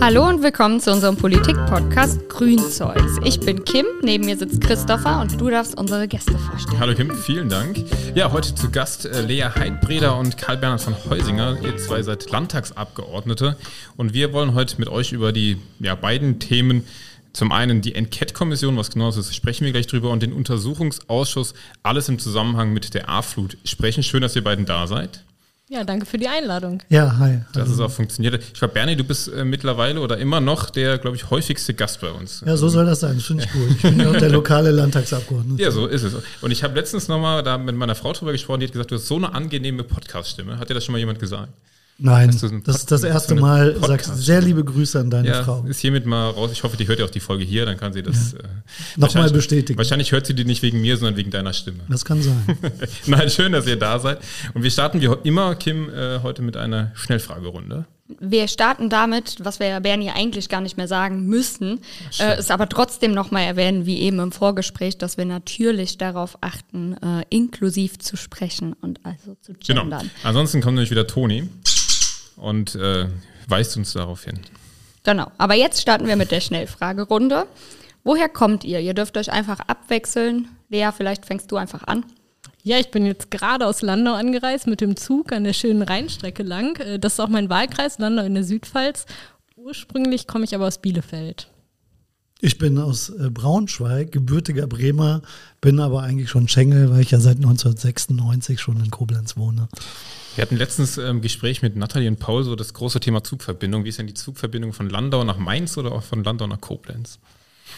Hallo und willkommen zu unserem Politik-Podcast Grünzeugs. Ich bin Kim, neben mir sitzt Christopher und du darfst unsere Gäste vorstellen. Hallo Kim, vielen Dank. Ja, heute zu Gast äh, Lea Heidbreder und Karl Bernhard von Heusinger. Ihr zwei seid Landtagsabgeordnete und wir wollen heute mit euch über die ja, beiden Themen zum einen die Enquete-Kommission, was genau ist, sprechen wir gleich drüber, und den Untersuchungsausschuss, alles im Zusammenhang mit der A-Flut sprechen. Schön, dass ihr beiden da seid. Ja, danke für die Einladung. Ja, hi. Dass es auch funktioniert. Ich glaube, Bernie, du bist äh, mittlerweile oder immer noch der, glaube ich, häufigste Gast bei uns. Ja, so soll das sein. Das finde ich gut. Ich bin ja auch der lokale Landtagsabgeordnete. Ja, so ist es. Und ich habe letztens nochmal da mit meiner Frau drüber gesprochen, die hat gesagt, du hast so eine angenehme Podcast-Stimme. Hat dir das schon mal jemand gesagt? Nein, das ist das erste so Mal. Sag sehr liebe Grüße an deine ja, Frau. Ist hiermit mal raus. Ich hoffe, die hört ja auch die Folge hier, dann kann sie das ja. äh, nochmal bestätigen. Wahrscheinlich hört sie die nicht wegen mir, sondern wegen deiner Stimme. Das kann sein. Nein, schön, dass ihr da seid. Und wir starten wie immer, Kim, äh, heute mit einer Schnellfragerunde. Wir starten damit, was wir ja Bernie eigentlich gar nicht mehr sagen müssen, äh, es aber trotzdem nochmal erwähnen, wie eben im Vorgespräch, dass wir natürlich darauf achten, äh, inklusiv zu sprechen und also zu genau. gendern. Genau. Ansonsten kommt nämlich wieder Toni und äh, weist uns darauf hin. Genau, aber jetzt starten wir mit der Schnellfragerunde. Woher kommt ihr? Ihr dürft euch einfach abwechseln. Lea, vielleicht fängst du einfach an. Ja, ich bin jetzt gerade aus Landau angereist mit dem Zug an der schönen Rheinstrecke lang. Äh, das ist auch mein Wahlkreis, Landau in der Südpfalz. Ursprünglich komme ich aber aus Bielefeld. Ich bin aus äh, Braunschweig, gebürtiger Bremer, bin aber eigentlich schon Schengel, weil ich ja seit 1996 schon in Koblenz wohne. Wir hatten letztens ein ähm, Gespräch mit Nathalie und Paul so das große Thema Zugverbindung. Wie ist denn die Zugverbindung von Landau nach Mainz oder auch von Landau nach Koblenz?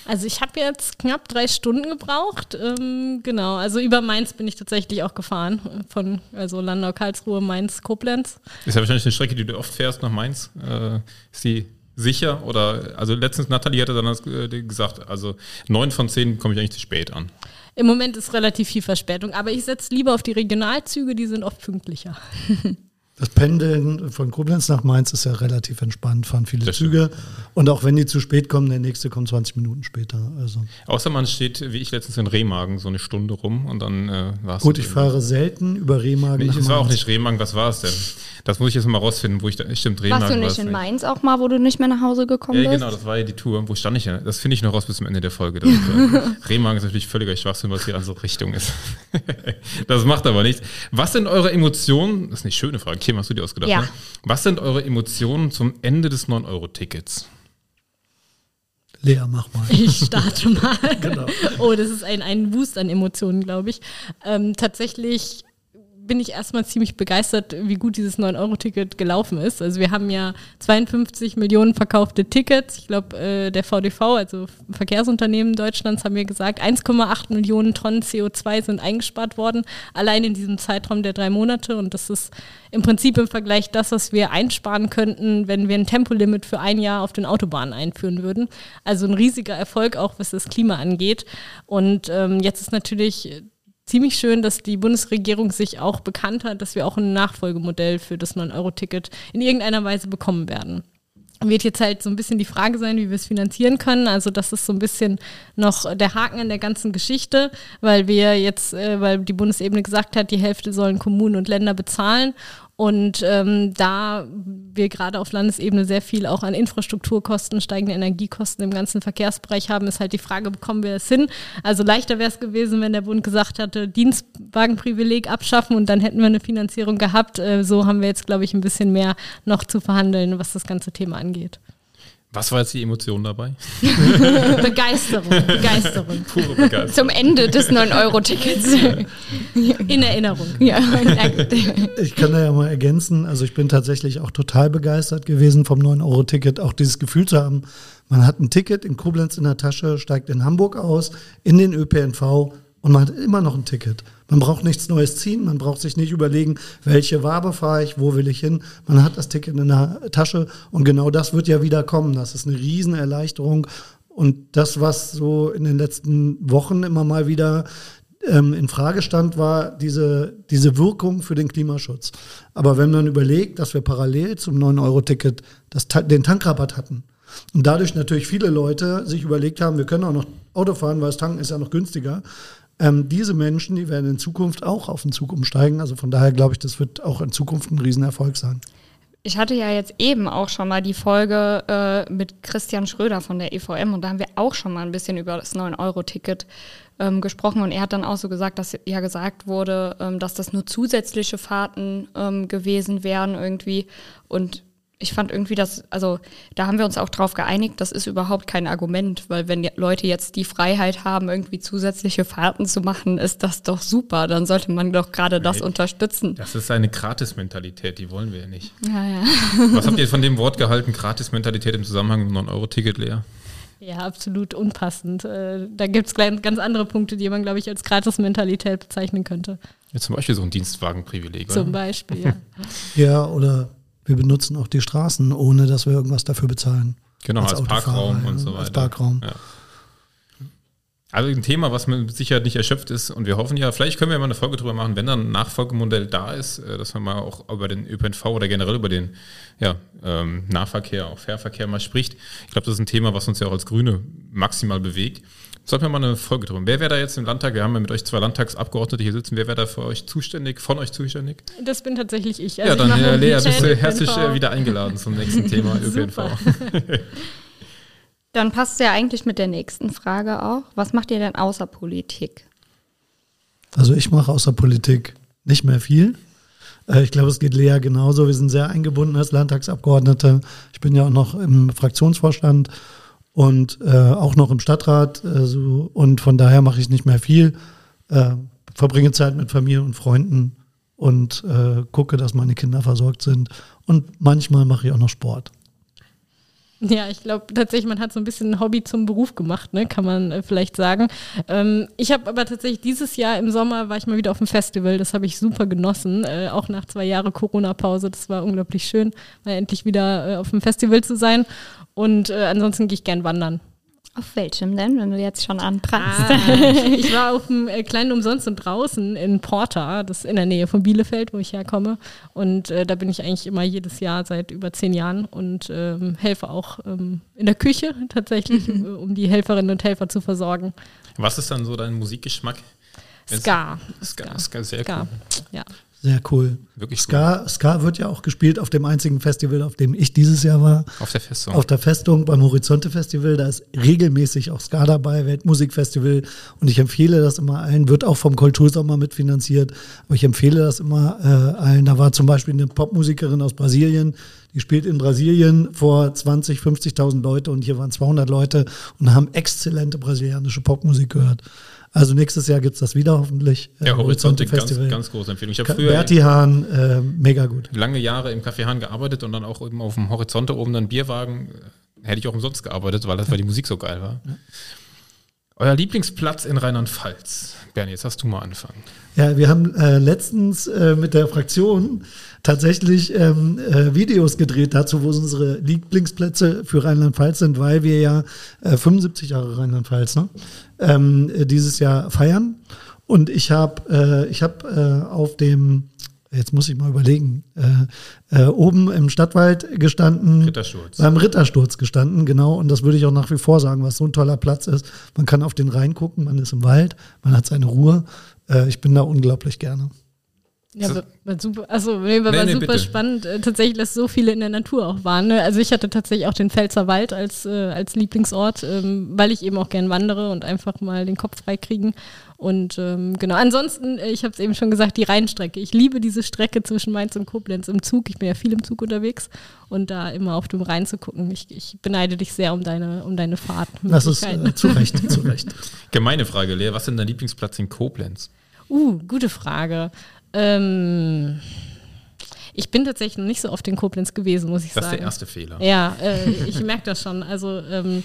Also ich habe jetzt knapp drei Stunden gebraucht. Ähm, genau, also über Mainz bin ich tatsächlich auch gefahren. Von also Landau, Karlsruhe, Mainz, Koblenz. Ist ja wahrscheinlich eine Strecke, die du oft fährst nach Mainz. Äh, ist die sicher? Oder also letztens Nathalie hatte dann äh, gesagt, also neun von zehn komme ich eigentlich zu spät an. Im Moment ist relativ viel Verspätung, aber ich setze lieber auf die Regionalzüge, die sind oft pünktlicher. Das Pendeln von Koblenz nach Mainz ist ja relativ entspannt, fahren viele das Züge. Und auch wenn die zu spät kommen, der nächste kommt 20 Minuten später. Also. Außer man steht, wie ich letztens in Remagen, so eine Stunde rum und dann äh, war es. Gut, ich fahre selten über Remagen. Nee, es war auch nicht Remagen, was war es denn? Das muss ich jetzt mal rausfinden, wo ich da. Stimmt, Remagen. Warst du nicht in Mainz auch mal, wo du nicht mehr nach Hause gekommen bist? Ja, genau, das war ja die Tour. Wo stand ich ja? Das finde ich noch raus bis zum Ende der Folge. Remagen ist natürlich völliger Schwachsinn, was hier an so Richtung ist. das macht aber nichts. Was sind eure Emotionen? Das ist eine schöne Frage. Kim, hast du dir ausgedacht? Ja. Ne? Was sind eure Emotionen zum Ende des 9-Euro-Tickets? Lea, mach mal. Ich starte mal. genau. Oh, das ist ein, ein Boost an Emotionen, glaube ich. Ähm, tatsächlich bin ich erstmal ziemlich begeistert, wie gut dieses 9-Euro-Ticket gelaufen ist. Also wir haben ja 52 Millionen verkaufte Tickets. Ich glaube, äh, der VDV, also Verkehrsunternehmen Deutschlands, haben mir gesagt, 1,8 Millionen Tonnen CO2 sind eingespart worden, allein in diesem Zeitraum der drei Monate. Und das ist im Prinzip im Vergleich das, was wir einsparen könnten, wenn wir ein Tempolimit für ein Jahr auf den Autobahnen einführen würden. Also ein riesiger Erfolg, auch was das Klima angeht. Und ähm, jetzt ist natürlich ziemlich schön, dass die Bundesregierung sich auch bekannt hat, dass wir auch ein Nachfolgemodell für das 9-Euro-Ticket in irgendeiner Weise bekommen werden wird jetzt halt so ein bisschen die Frage sein, wie wir es finanzieren können. Also das ist so ein bisschen noch der Haken in der ganzen Geschichte, weil wir jetzt, äh, weil die Bundesebene gesagt hat, die Hälfte sollen Kommunen und Länder bezahlen und ähm, da wir gerade auf Landesebene sehr viel auch an Infrastrukturkosten, steigende Energiekosten im ganzen Verkehrsbereich haben, ist halt die Frage, bekommen wir es hin? Also leichter wäre es gewesen, wenn der Bund gesagt hatte, Dienstwagenprivileg abschaffen und dann hätten wir eine Finanzierung gehabt. Äh, so haben wir jetzt, glaube ich, ein bisschen mehr noch zu verhandeln, was das ganze Thema angeht. Was war jetzt die Emotion dabei? Begeisterung, Begeisterung. Pure Begeisterung. Zum Ende des 9-Euro-Tickets. In Erinnerung. Ja, ich kann da ja mal ergänzen, also ich bin tatsächlich auch total begeistert gewesen vom 9-Euro-Ticket, auch dieses Gefühl zu haben, man hat ein Ticket in Koblenz in der Tasche, steigt in Hamburg aus, in den ÖPNV und man hat immer noch ein Ticket. Man braucht nichts Neues ziehen, man braucht sich nicht überlegen, welche Wabe fahre ich, wo will ich hin. Man hat das Ticket in der Tasche und genau das wird ja wieder kommen. Das ist eine Riesenerleichterung. Und das, was so in den letzten Wochen immer mal wieder ähm, in Frage stand, war diese, diese Wirkung für den Klimaschutz. Aber wenn man überlegt, dass wir parallel zum 9-Euro-Ticket den Tankrabatt hatten, und dadurch natürlich viele Leute sich überlegt haben, wir können auch noch Auto fahren, weil das Tanken ist ja noch günstiger, Ähm, diese Menschen, die werden in Zukunft auch auf den Zug umsteigen. Also von daher glaube ich, das wird auch in Zukunft ein Riesenerfolg sein. Ich hatte ja jetzt eben auch schon mal die Folge äh, mit Christian Schröder von der EVM und da haben wir auch schon mal ein bisschen über das 9-Euro-Ticket ähm, gesprochen und er hat dann auch so gesagt, dass ja gesagt wurde, ähm, dass das nur zusätzliche Fahrten ähm, gewesen wären irgendwie und ich fand irgendwie das, also da haben wir uns auch drauf geeinigt, das ist überhaupt kein Argument, weil wenn Leute jetzt die Freiheit haben, irgendwie zusätzliche Fahrten zu machen, ist das doch super. Dann sollte man doch gerade das unterstützen. Das ist eine Gratis-Mentalität, die wollen wir ja nicht. Ja, ja. Was habt ihr von dem Wort gehalten, Gratis-Mentalität im Zusammenhang mit 9-Euro-Ticket, Lea? Ja, absolut unpassend. Äh, da gibt es ganz andere Punkte, die man, glaube ich, als Gratis-Mentalität bezeichnen könnte. Ja, zum Beispiel so ein Dienstwagenprivileg. Zum oder? Beispiel, ja. ja, oder wir benutzen auch die Straßen, ohne dass wir irgendwas dafür bezahlen. Genau, als, als Parkraum und so weiter. Als Parkraum. Ja. Also ein Thema, was mit Sicherheit nicht erschöpft ist. Und wir hoffen ja, vielleicht können wir mal eine Folge drüber machen, wenn dann ein Nachfolgemodell da ist, äh, dass man mal auch über den ÖPNV oder generell über den ja, ähm, Nahverkehr, auch Fährverkehr mal spricht. Ich glaube, das ist ein Thema, was uns ja auch als Grüne maximal bewegt. Sollten wir mal eine Folge drüber. Wer wäre da jetzt im Landtag? Wir haben ja mit euch zwei Landtagsabgeordnete hier sitzen. Wer wäre da für euch zuständig, von euch zuständig? Das bin tatsächlich ich. Also ja, dann ich Lea, bist du herzlich ÖPNV. wieder eingeladen zum nächsten Thema ÖPNV. dann passt es ja eigentlich mit der nächsten Frage auch. Was macht ihr denn außer Politik? Also ich mache außer Politik nicht mehr viel. Äh, ich glaube, es geht Lea genauso. Wir sind sehr eingebunden als Landtagsabgeordnete. Ich bin ja auch noch im Fraktionsvorstand und äh, auch noch im Stadtrat. Äh, so, und von daher mache ich nicht mehr viel. Äh, verbringe Zeit mit Familie und Freunden und äh, gucke, dass meine Kinder versorgt sind. Und manchmal mache ich auch noch Sport. Ja, ich glaube tatsächlich, man hat so ein bisschen ein Hobby zum Beruf gemacht, ne? kann man äh, vielleicht sagen. Ähm, ich habe aber tatsächlich dieses Jahr im Sommer war ich mal wieder auf dem Festival. Das habe ich super genossen, äh, auch nach zwei Jahren Corona-Pause. Das war unglaublich schön, mal endlich wieder äh, auf dem Festival zu sein. Und äh, ansonsten gehe ich gern wandern. Auf welchem denn, wenn du jetzt schon anprangst? Ah, ich war auf dem äh, kleinen Umsonst und draußen in Porta, das ist in der Nähe von Bielefeld, wo ich herkomme. Und äh, da bin ich eigentlich immer jedes Jahr seit über zehn Jahren und ähm, helfe auch ähm, in der Küche tatsächlich, mhm. um die Helferinnen und Helfer zu versorgen. Was ist dann so dein Musikgeschmack? Ska. Ska, Ska, sehr Ska. cool. Ja. Sehr cool. Wirklich Ska, cool. Ska wird ja auch gespielt auf dem einzigen Festival, auf dem ich dieses Jahr war. Auf der Festung. Auf der Festung beim Horizonte Festival. Da ist regelmäßig auch Ska dabei, Weltmusikfestival. Und ich empfehle das immer allen, wird auch vom Kultursommer mitfinanziert. Aber ich empfehle das immer äh, allen. Da war zum Beispiel eine Popmusikerin aus Brasilien, die spielt in Brasilien vor 20, 50.000 Leute und hier waren 200 Leute und haben exzellente brasilianische Popmusik gehört. Also nächstes Jahr gibt es das wieder hoffentlich. Äh, ja, Horizonte, ganz, ganz große Empfehlung. Ich habe früher Berti Hahn, äh, mega gut. Lange Jahre im Café Hahn gearbeitet und dann auch eben auf dem Horizonte oben einen Bierwagen. Äh, hätte ich auch umsonst gearbeitet, weil das weil die Musik so geil war. Ja. Euer Lieblingsplatz in Rheinland-Pfalz. Bernie, jetzt hast du mal angefangen. Ja, wir haben äh, letztens äh, mit der Fraktion tatsächlich ähm, äh, Videos gedreht dazu, wo unsere Lieblingsplätze für Rheinland-Pfalz sind, weil wir ja 75 Jahre Rheinland-Pfalz ne? ähm, dieses Jahr feiern. Und ich habe äh, ich hab, äh, auf dem, jetzt muss ich mal überlegen, äh, äh, oben im Stadtwald gestanden. Rittersturz. Beim Rittersturz gestanden, genau. Und das würde ich auch nach wie vor sagen, was so ein toller Platz ist. Man kann auf den Rhein gucken, man ist im Wald, man hat seine Ruhe. Äh, ich bin da unglaublich gerne. Ja, war, super, also nee, war, nee, nee, super bitte. spannend, äh, tatsächlich, dass so viele in der Natur auch waren. Ne? Also ich hatte tatsächlich auch den Pfälzer Wald als, äh, als Lieblingsort, ähm, weil ich eben auch gern wandere und einfach mal den Kopf freikriegen. Und ähm, genau, ansonsten, äh, ich habe es eben schon gesagt, die Rheinstrecke. Ich liebe diese Strecke zwischen Mainz und Koblenz im Zug. Ich bin ja viel im Zug unterwegs und da immer auf dem Rhein zu gucken. Ich, ich beneide dich sehr um deine, um deine Fahrt. Das ist äh, zu Recht, zu Recht. Gemeine Frage, Lea, was ist denn dein Lieblingsplatz in Koblenz? Uh, gute Frage. Ähm, ich bin tatsächlich noch nicht so oft in Koblenz gewesen, muss ich das sagen. Das ist der erste Fehler. Ja, äh, ich merke das schon. Also ähm,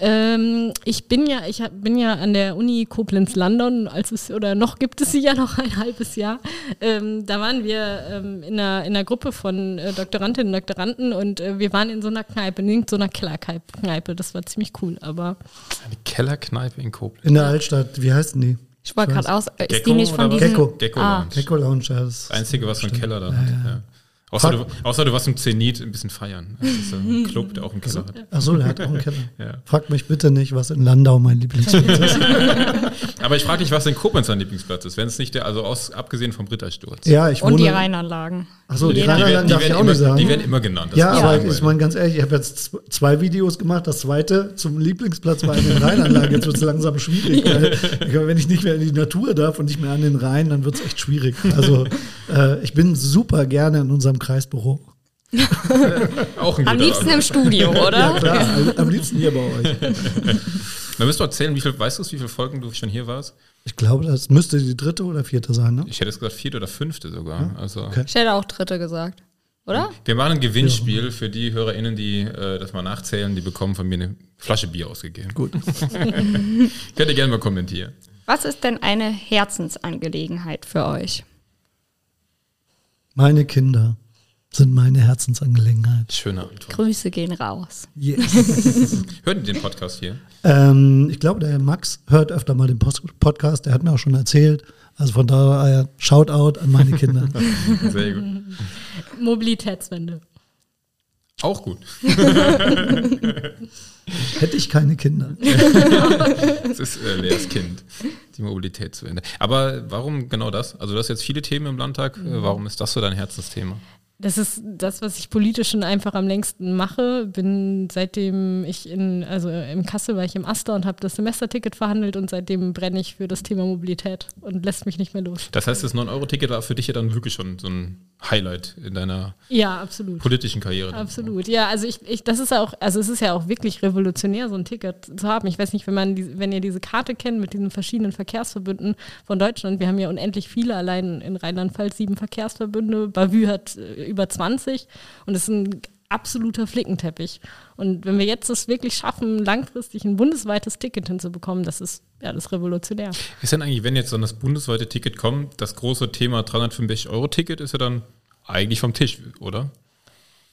ähm, ich bin ja, ich bin ja an der Uni Koblenz-London, als es oder noch gibt es sie ja noch ein halbes Jahr. Ähm, da waren wir ähm, in, einer, in einer Gruppe von äh, Doktorandinnen und Doktoranden und äh, wir waren in so einer Kneipe, in so einer Kellerkneipe. Das war ziemlich cool, aber. Eine Kellerkneipe in Koblenz. In der Altstadt, wie heißen die? Ich wollte gerade aus, ist die nicht von diesem... Gecko. Gecko ah. Lounge. Gecko Lounge, ja. Das Einzige, was von Keller da hat. Ja. Außer du, außer du warst im Zenit ein bisschen feiern. Das ist ein Club, der auch einen Keller hat. Achso, der hat auch einen Keller. Ja. Frag mich bitte nicht, was in Landau mein Lieblingsplatz ist. Aber ich frage dich, was in Koblenz dein Lieblingsplatz ist, wenn es nicht der, also aus, abgesehen vom Rittersturz. Ja, ich Und die wohne. Rheinanlagen. Achso, die Jeder- Die, werden, Rheinland die, darf ich werden auch immer, nicht sagen. die werden immer genannt. Das Ja, aber ich meine ganz ehrlich, ich habe jetzt zwei Videos gemacht. Das zweite zum Lieblingsplatz war in den Rheinanlagen. Jetzt wird es langsam schwierig, weil ich, wenn ich nicht mehr in die Natur darf und nicht mehr an den Rhein, dann wird es echt schwierig. Also äh, ich bin super gerne in unserem Kreisbüro. auch ein Am liebsten Ort. im Studio, oder? Ja klar, am liebsten hier bei euch. Dann müsst du erzählen, wie viel, weißt du, wie viele Folgen du schon hier warst? Ich glaube, das müsste die dritte oder vierte sein, ne? Ich hätte es gesagt, vierte oder fünfte sogar. Also Okay. Ich hätte auch Dritte gesagt. Oder? wir machen ein Gewinnspiel für die HörerInnen, die äh, das mal nachzählen, die bekommen von mir eine Flasche Bier ausgegeben. Gut. Könnt ihr gerne mal kommentieren. Was ist denn eine Herzensangelegenheit für euch? Meine Kinder sind meine Herzensangelegenheit. Schöne Antwort. Grüße gehen raus. Yes. Hört ihr den Podcast hier? ähm, ich glaube, der Max hört öfter mal den Post Podcast. Der hat mir auch schon erzählt. Also von daher Shoutout an meine Kinder. Sehr gut. Mobilitätswende. Auch gut. Hätte ich keine Kinder. Das ist äh, Leas Kind, die Mobilitätswende. Aber warum genau das? Also du hast jetzt viele Themen im Landtag. Äh, Warum ist das so dein Herzensthema? Das ist das, was ich politisch schon einfach am längsten mache. Bin seitdem ich in, also im Kassel war ich im Aster und habe das Semesterticket verhandelt und seitdem brenne ich für das Thema Mobilität und lässt mich nicht mehr los. Das heißt, das 9-Euro-Ticket war für dich ja dann wirklich schon so ein Highlight in deiner Ja, absolut. politischen Karriere. dann. Absolut, ja, also ich, ich, das ist ja auch, also es ist ja auch wirklich revolutionär, so ein Ticket zu haben. Ich weiß nicht, wenn man, die, wenn ihr diese Karte kennt mit diesen verschiedenen Verkehrsverbünden von Deutschland, wir haben ja unendlich viele, allein in Rheinland-Pfalz sieben Verkehrsverbünde, Bavü hat äh, über 20 und es ist ein absoluter Flickenteppich. Und wenn wir jetzt es wirklich schaffen, langfristig ein bundesweites Ticket hinzubekommen, das ist, ja, das ist revolutionär. Ist denn eigentlich, wenn jetzt dann das bundesweite Ticket kommt, das große Thema 365-Euro-Ticket ist ja dann eigentlich vom Tisch, oder?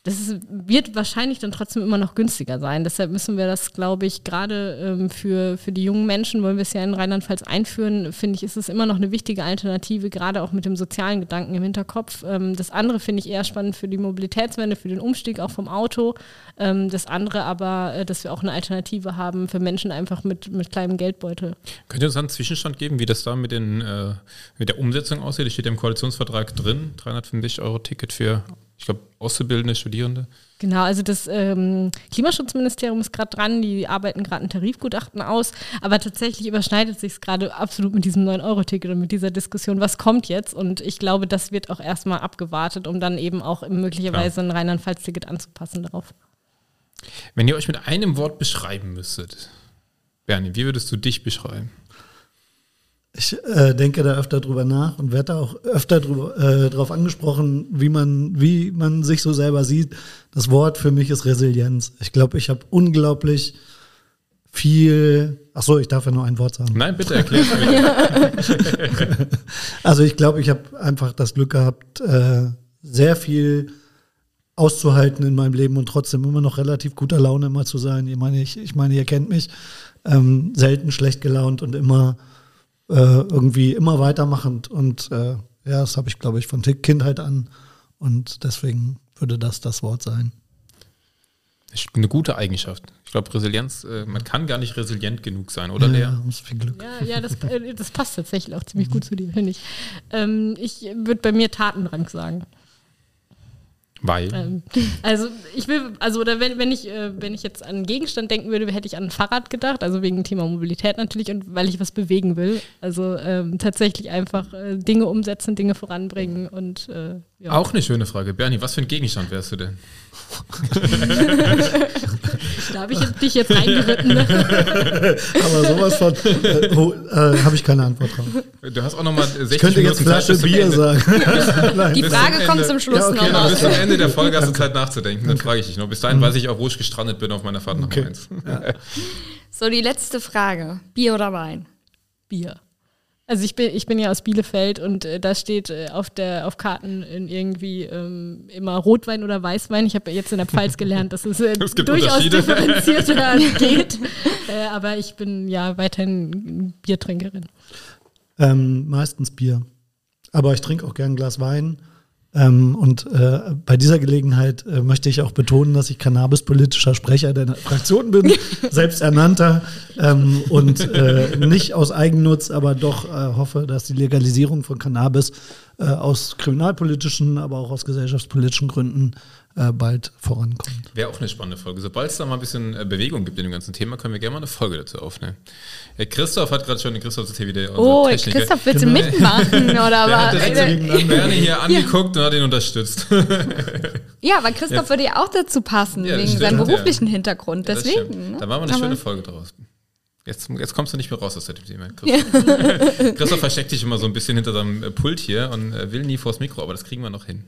Das ist, wird wahrscheinlich dann trotzdem immer noch günstiger sein. Deshalb müssen wir das, glaube ich, gerade ähm, für, für die jungen Menschen, wollen wir es ja in Rheinland-Pfalz einführen, finde ich, ist es immer noch eine wichtige Alternative, gerade auch mit dem sozialen Gedanken im Hinterkopf. Ähm, das andere finde ich eher spannend für die Mobilitätswende, für den Umstieg auch vom Auto. Ähm, das andere aber, äh, dass wir auch eine Alternative haben für Menschen einfach mit, mit kleinem Geldbeutel. Könnt ihr uns einen Zwischenstand geben, wie das da mit, den, äh, mit der Umsetzung aussieht? Das steht ja im Koalitionsvertrag drin, 350-Euro-Ticket für, ich glaube, Auszubildende, Studierende. Genau, also das ähm, Klimaschutzministerium ist gerade dran, die arbeiten gerade ein Tarifgutachten aus, aber tatsächlich überschneidet sich es gerade absolut mit diesem 9-Euro-Ticket und mit dieser Diskussion, was kommt jetzt? Und ich glaube, das wird auch erstmal abgewartet, um dann eben auch möglicherweise ein Rheinland-Pfalz-Ticket anzupassen darauf. Wenn ihr euch mit einem Wort beschreiben müsstet, Bernie, wie würdest du dich beschreiben? Ich äh, denke da öfter drüber nach und werde da auch öfter drüber, äh, darauf angesprochen, wie man, wie man sich so selber sieht. Das Wort für mich ist Resilienz. Ich glaube, ich habe unglaublich viel. Ach so, ich darf ja nur ein Wort sagen. Nein, bitte erklär es mir. Also ich glaube, ich habe einfach das Glück gehabt, äh, sehr viel auszuhalten in meinem Leben und trotzdem immer noch relativ guter Laune immer zu sein. Ich meine, ich, ich meine, ihr kennt mich, ähm, selten schlecht gelaunt und immer äh, irgendwie immer weitermachend. Und äh, ja, das habe ich, glaube ich, von Kindheit an. Und deswegen würde das das Wort sein. Das ist eine gute Eigenschaft. Ich glaube, Resilienz, äh, man kann gar nicht resilient genug sein, oder ja, Lea? ja, hast viel Glück. Ja, ja, das, äh, das passt tatsächlich auch ziemlich gut zu dir, finde ich. Ähm, ich würde bei mir Tatendrang sagen. Weil. Ähm, also ich will, also oder wenn, wenn ich, äh, wenn ich jetzt an einen Gegenstand denken würde, hätte ich an ein Fahrrad gedacht, also wegen dem Thema Mobilität natürlich und weil ich was bewegen will. Also ähm, tatsächlich einfach äh, Dinge umsetzen, Dinge voranbringen und äh, ja. Auch eine schöne Frage. Bernie, was für ein Gegenstand wärst du denn? Da habe ich dich jetzt eingeritten. Ne? Aber sowas von äh, oh, äh, habe ich keine Antwort drauf. Du hast auch nochmal 60 Ich könnte jetzt Minuten Zeit Flasche zum Bier sagen. Nein. Die Frage zum kommt zum Schluss Ja, okay, noch. Genau, bis zum. Ende der Folge hast du Zeit nachzudenken. Dann frage ich dich noch. Bis dahin weiß ich auch, wo ich gestrandet bin auf meiner Fahrt nach Okay. Mainz. So, die letzte Frage. Bier oder Wein? Bier. Also ich bin, ich bin ja aus Bielefeld und äh, da steht äh, auf, der, auf Karten in irgendwie ähm, immer Rotwein oder Weißwein. Ich habe ja jetzt in der Pfalz gelernt, dass es äh, Es durchaus differenzierter geht. Äh, aber ich bin ja weiterhin Biertrinkerin. Ähm, meistens Bier. Aber ich trinke auch gern ein Glas Wein. Ähm, und äh, bei dieser Gelegenheit äh, möchte ich auch betonen, dass ich cannabispolitischer Sprecher der Fraktion bin, selbsternannter ähm, und äh, nicht aus Eigennutz, aber doch äh, hoffe, dass die Legalisierung von Cannabis äh, aus kriminalpolitischen, aber auch aus gesellschaftspolitischen Gründen bald vorankommt. Wäre auch eine spannende Folge. Sobald es da mal ein bisschen äh, Bewegung gibt in dem ganzen Thema, können wir gerne mal eine Folge dazu aufnehmen. Äh, Christoph hat gerade schon, Christoph ist hier wieder Oh, Techniker. Christoph, willst du genau. mitmachen, oder was? Der hat direkt Bernie hier angeguckt und hat ihn unterstützt. ja, aber Christoph ja. würde ja auch dazu passen, ja, wegen stimmt, seinem beruflichen ja. Hintergrund. Deswegen. Ne? Da machen wir eine schöne Folge draus. Jetzt, jetzt kommst du nicht mehr raus aus der Thema. Christoph. Christoph versteckt sich immer so ein bisschen hinter seinem Pult hier und will nie vors Mikro, aber das kriegen wir noch hin.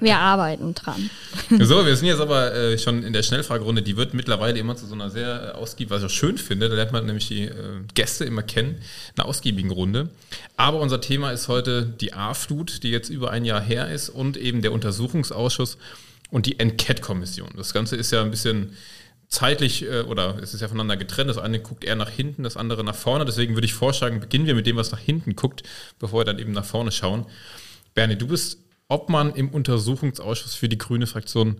Wir arbeiten dran. So, wir sind jetzt aber äh, schon in der Schnellfragerunde. Die wird mittlerweile immer zu so einer sehr äh, ausgiebigen, was ich auch schön finde. Da lernt man nämlich die äh, Gäste immer kennen. Eine ausgiebigen Runde. Aber unser Thema ist heute die A-Flut, die jetzt über ein Jahr her ist und eben der Untersuchungsausschuss und die Enquete-Kommission. Das Ganze ist ja ein bisschen zeitlich äh, oder es ist ja voneinander getrennt. Das eine guckt eher nach hinten, das andere nach vorne. Deswegen würde ich vorschlagen, beginnen wir mit dem, was nach hinten guckt, bevor wir dann eben nach vorne schauen. Bernie, du bist ob man im Untersuchungsausschuss für die grüne Fraktion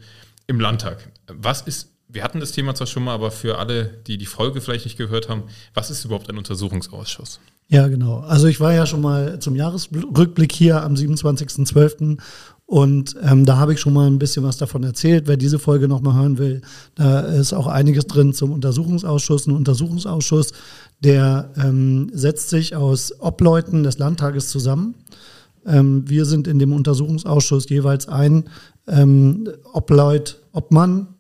im Landtag, was ist, wir hatten das Thema zwar schon mal, aber für alle, die die Folge vielleicht nicht gehört haben, was ist überhaupt ein Untersuchungsausschuss? Ja, genau. Also ich war ja schon mal zum Jahresrückblick hier am 27.12. Und ähm, da habe ich schon mal ein bisschen was davon erzählt. Wer diese Folge nochmal hören will, da ist auch einiges drin zum Untersuchungsausschuss. Ein Untersuchungsausschuss, der ähm, setzt sich aus Obleuten des Landtages zusammen. Ähm, wir sind in dem Untersuchungsausschuss jeweils ein ähm, Obleut, Obmann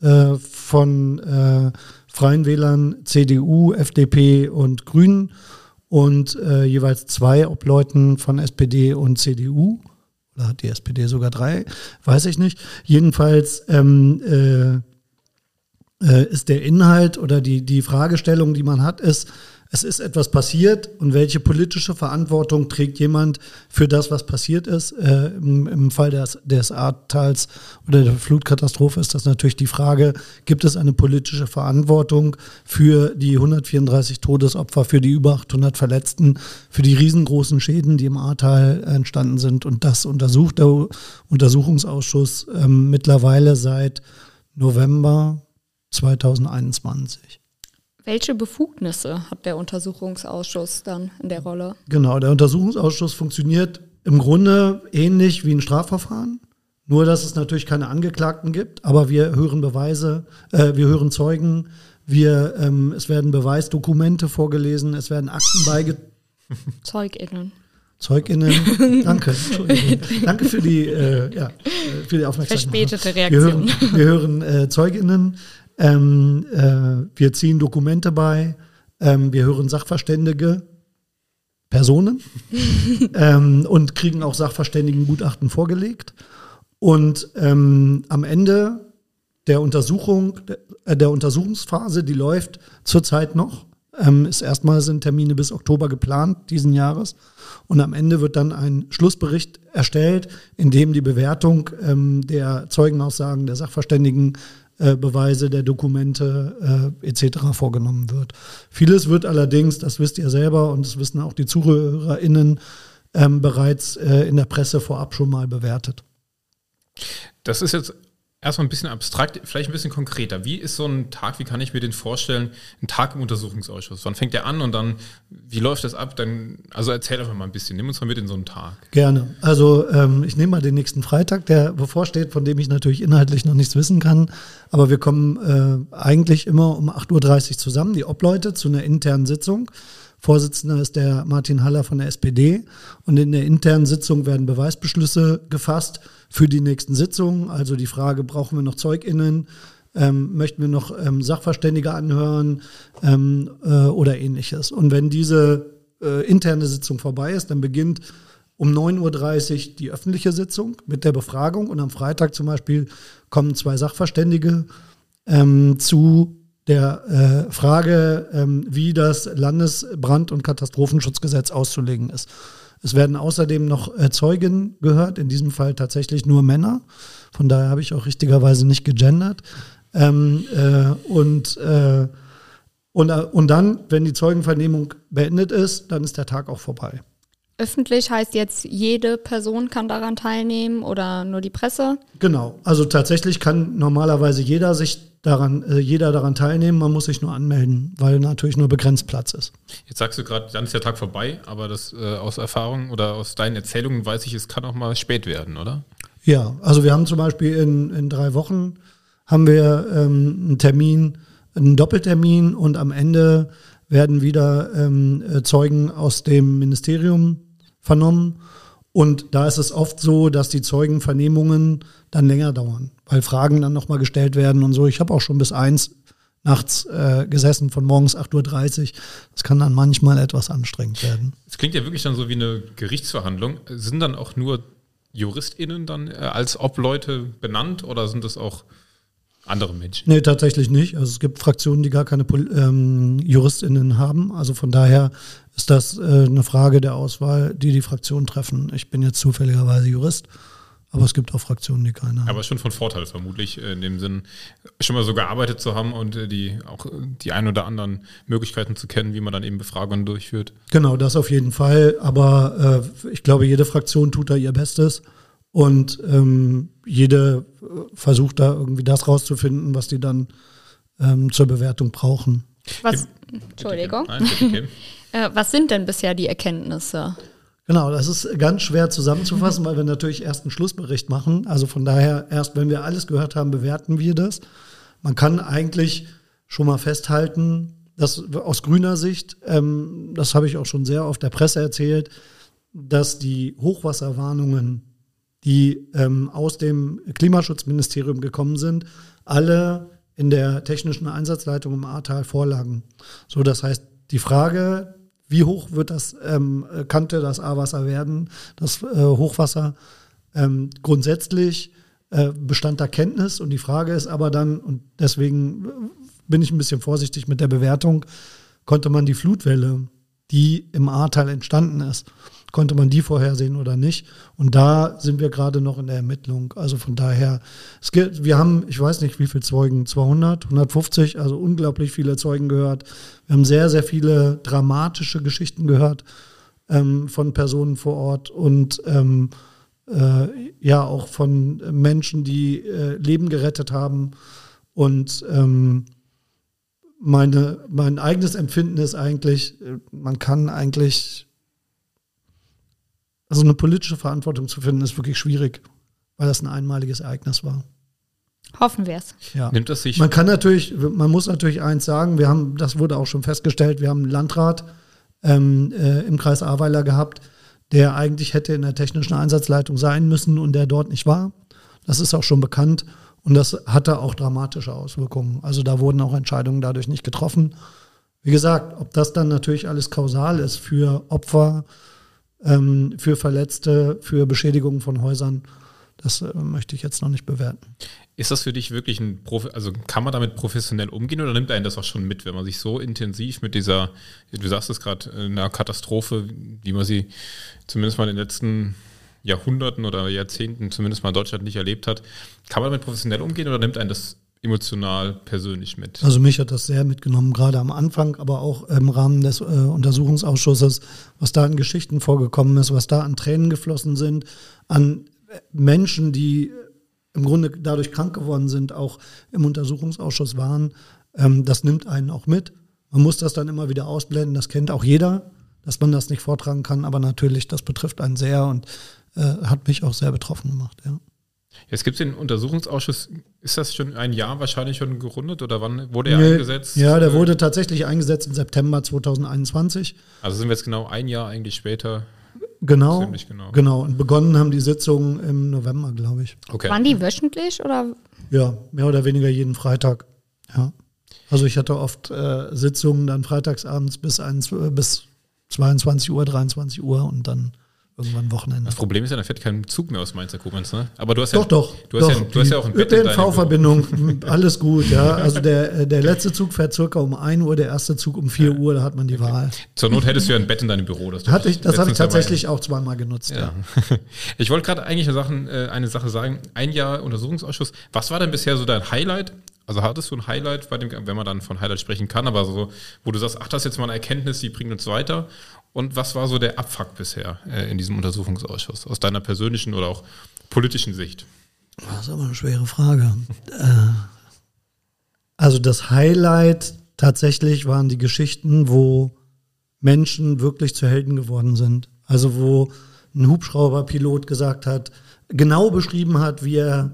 äh, von äh, Freien Wählern, CDU, FDP und Grünen und äh, jeweils zwei Obleuten von SPD und CDU. Oder hat die SPD sogar drei? Weiß ich nicht. Jedenfalls ähm, äh, äh, ist der Inhalt oder die, die Fragestellung, die man hat, ist, es ist etwas passiert und welche politische Verantwortung trägt jemand für das, was passiert ist. Äh, im, im, Fall des, des Ahrtals oder der Flutkatastrophe ist das natürlich die Frage, gibt es eine politische Verantwortung für die 134 Todesopfer, für die über 800 Verletzten, für die riesengroßen Schäden, die im Ahrtal entstanden sind. Und das untersucht der Untersuchungsausschuss ähm, mittlerweile seit November 2021. Welche Befugnisse hat der Untersuchungsausschuss dann in der Rolle? Genau, der Untersuchungsausschuss funktioniert im Grunde ähnlich wie ein Strafverfahren. Nur, dass es natürlich keine Angeklagten gibt, aber wir hören Beweise, äh, wir hören Zeugen, wir, ähm, es werden Beweisdokumente vorgelesen, es werden Akten beigetragen. ZeugInnen. ZeugInnen, danke. danke für die, äh, ja, für die Aufmerksamkeit. Verspätete Reaktion. Wir hören, wir hören äh, ZeugInnen, ähm, äh, wir ziehen Dokumente bei, ähm, wir hören Sachverständige, Personen ähm, und kriegen auch Sachverständigengutachten vorgelegt. Und ähm, am Ende der Untersuchung, äh, der Untersuchungsphase, die läuft zurzeit noch, ähm, ist erstmal sind Termine bis Oktober geplant diesen Jahres. Und am Ende wird dann ein Schlussbericht erstellt, in dem die Bewertung ähm, der Zeugenaussagen der Sachverständigen äh, Beweise der Dokumente äh, etc. vorgenommen wird. Vieles wird allerdings, das wisst ihr selber und das wissen auch die ZuhörerInnen, ähm, bereits äh, in der Presse vorab schon mal bewertet. Das ist jetzt erstmal ein bisschen abstrakt, vielleicht ein bisschen konkreter. Wie ist so ein Tag, wie kann ich mir den vorstellen, ein Tag im Untersuchungsausschuss? Wann fängt der an und dann, wie läuft das ab? Dann, also erzähl einfach mal ein bisschen, nimm uns mal mit in so einen Tag. Gerne. Also ähm, ich nehme mal den nächsten Freitag, der bevorsteht, von dem ich natürlich inhaltlich noch nichts wissen kann. Aber wir kommen äh, eigentlich immer um 8.30 Uhr zusammen, die Obleute, zu einer internen Sitzung. Vorsitzender ist der Martin Haller von der SPD. Und in der internen Sitzung werden Beweisbeschlüsse gefasst für die nächsten Sitzungen. Also die Frage, brauchen wir noch ZeugInnen? Ähm, möchten wir noch ähm, Sachverständige anhören ähm, äh, oder ähnliches. Und wenn diese äh, interne Sitzung vorbei ist, dann beginnt um 9.30 Uhr die öffentliche Sitzung mit der Befragung und am Freitag zum Beispiel kommen zwei Sachverständige ähm, zu der äh, Frage, ähm, wie das Landesbrand- und Katastrophenschutzgesetz auszulegen ist. Es werden außerdem noch äh, Zeugen gehört, in diesem Fall tatsächlich nur Männer. Von daher habe ich auch richtigerweise nicht gegendert. Ähm, äh, und, äh, und, äh, und dann, wenn die Zeugenvernehmung beendet ist, dann ist der Tag auch vorbei. Öffentlich heißt jetzt, jede Person kann daran teilnehmen oder nur die Presse? Genau. Also tatsächlich kann normalerweise jeder sich daran, äh, jeder daran teilnehmen. Man muss sich nur anmelden, weil natürlich nur begrenzt Platz ist. Jetzt sagst du gerade, dann ist der Tag vorbei, aber das äh, aus Erfahrung oder aus deinen Erzählungen weiß ich, es kann auch mal spät werden, oder? Ja, also wir haben zum Beispiel in, in drei Wochen haben wir ähm, einen Termin, einen Doppeltermin und am Ende werden wieder ähm, äh, Zeugen aus dem Ministerium vernommen. Und da ist es oft so, dass die Zeugenvernehmungen dann länger dauern, weil Fragen dann nochmal gestellt werden und so. Ich habe auch schon bis eins nachts äh, gesessen, von morgens 8.30 Uhr. Das kann dann manchmal etwas anstrengend werden. Es klingt ja wirklich dann so wie eine Gerichtsverhandlung. Sind dann auch nur JuristInnen dann äh, als Obleute benannt oder sind das auch andere Menschen? Nee, tatsächlich nicht. Also es gibt Fraktionen, die gar keine ähm, JuristInnen haben. Also von daher ist das äh, eine Frage der Auswahl, die die Fraktionen treffen. Ich bin jetzt zufälligerweise Jurist. Aber es gibt auch Fraktionen, die keine haben. Aber schon von Vorteil vermutlich, äh, in dem Sinn, schon mal so gearbeitet zu haben und äh, die auch die ein oder anderen Möglichkeiten zu kennen, wie man dann eben Befragungen durchführt. Genau, das auf jeden Fall. Aber äh, ich glaube, jede Fraktion tut da ihr Bestes. Und ähm, jede äh, versucht da irgendwie das rauszufinden, was die dann ähm, zur Bewertung brauchen. Was, Entschuldigung. Nein, äh, was sind denn bisher die Erkenntnisse? Genau, das ist ganz schwer zusammenzufassen, weil wir natürlich erst einen Schlussbericht machen. Also von daher, erst wenn wir alles gehört haben, bewerten wir das. Man kann eigentlich schon mal festhalten, dass aus grüner Sicht, ähm, das habe ich auch schon sehr oft der Presse erzählt, dass die Hochwasserwarnungen die ähm, aus dem Klimaschutzministerium gekommen sind, alle in der technischen Einsatzleitung im Ahrtal vorlagen. So, das heißt, die Frage, wie hoch wird das, ähm, könnte das A-Wasser werden, das äh, Hochwasser, ähm, grundsätzlich äh, bestand da Kenntnis und die Frage ist aber dann, und deswegen bin ich ein bisschen vorsichtig mit der Bewertung, konnte man die Flutwelle, die im Ahrtal entstanden ist, konnte man die vorhersehen oder nicht. Und da sind wir gerade noch in der Ermittlung. Also von daher, es gibt, wir haben, ich weiß nicht, wie viele Zeugen, 200, 150, also unglaublich viele Zeugen gehört. Wir haben sehr, sehr viele dramatische Geschichten gehört ähm, von Personen vor Ort und ähm, äh, ja auch von Menschen, die äh, Leben gerettet haben. Und ähm, meine, mein eigenes Empfinden ist eigentlich, äh, man kann eigentlich also eine politische Verantwortung zu finden, ist wirklich schwierig, weil das ein einmaliges Ereignis war. Hoffen wir es. Ja. Nimmt das sich? Man kann natürlich, man muss natürlich eins sagen, wir haben, das wurde auch schon festgestellt, wir haben einen Landrat ähm, äh, im Kreis Ahrweiler gehabt, der eigentlich hätte in der technischen Einsatzleitung sein müssen und der dort nicht war. Das ist auch schon bekannt und das hatte auch dramatische Auswirkungen. Also da wurden auch Entscheidungen dadurch nicht getroffen. Wie gesagt, ob das dann natürlich alles kausal ist für Opfer, ähm, für Verletzte, für Beschädigungen von Häusern. Das äh, möchte ich jetzt noch nicht bewerten. Ist das für dich wirklich ein Profi, also kann man damit professionell umgehen oder nimmt einen das auch schon mit, wenn man sich so intensiv mit dieser, du sagst es gerade, einer Katastrophe, wie man sie zumindest mal in den letzten Jahrhunderten oder Jahrzehnten zumindest mal in Deutschland nicht erlebt hat, kann man damit professionell umgehen oder nimmt einen das emotional persönlich mit? Also mich hat das sehr mitgenommen, gerade am Anfang, aber auch im Rahmen des äh, Untersuchungsausschusses, was da an Geschichten vorgekommen ist, was da an Tränen geflossen sind, an Menschen, die im Grunde dadurch krank geworden sind, auch im Untersuchungsausschuss waren. Ähm, das nimmt einen auch mit. Man muss das dann immer wieder ausblenden, das kennt auch jeder, dass man das nicht vortragen kann, aber natürlich, das betrifft einen sehr und äh, hat mich auch sehr betroffen gemacht, ja. Jetzt gibt es den Untersuchungsausschuss, ist das schon ein Jahr wahrscheinlich schon gerundet oder wann wurde er nee, eingesetzt? Ja, der wurde tatsächlich eingesetzt im September 2021. Also sind wir jetzt genau ein Jahr eigentlich später. Genau, genau. Genau. Und begonnen haben die Sitzungen im November, glaube ich. Okay. Waren die wöchentlich oder? Ja, mehr oder weniger jeden Freitag. Ja. Also ich hatte oft äh, Sitzungen dann freitagsabends bis, ein, bis 22 Uhr, 23 Uhr und dann irgendwann Wochenende. Das Problem ist ja, da fährt kein Zug mehr aus Mainzer Koblenz, ne? Aber du hast doch, ja, doch, du hast, doch, ja, du hast ja auch ein Bett ÖPNV-Verbindung, alles gut, ja. Also der, äh, der letzte Zug fährt circa um 1 Uhr, der erste Zug um 4 ja. Uhr, da hat man die okay. Wahl. Zur Not hättest du ja ein Bett in deinem Büro. Das, Hatte ich, das habe ich tatsächlich auch zweimal genutzt, ja. ja. Ich wollte gerade eigentlich eine Sache, äh, eine Sache sagen. Ein Jahr Untersuchungsausschuss. Was war denn bisher so dein Highlight also hattest du ein Highlight bei dem, wenn man dann von Highlight sprechen kann, aber so, wo du sagst, ach, das ist jetzt mal eine Erkenntnis, die bringt uns weiter? Und was war so der Abfuck bisher äh, in diesem Untersuchungsausschuss aus deiner persönlichen oder auch politischen Sicht? Das ist aber eine schwere Frage. Äh, also das Highlight tatsächlich waren die Geschichten, wo Menschen wirklich zu Helden geworden sind. Also wo ein Hubschrauberpilot gesagt hat, genau beschrieben hat, wie er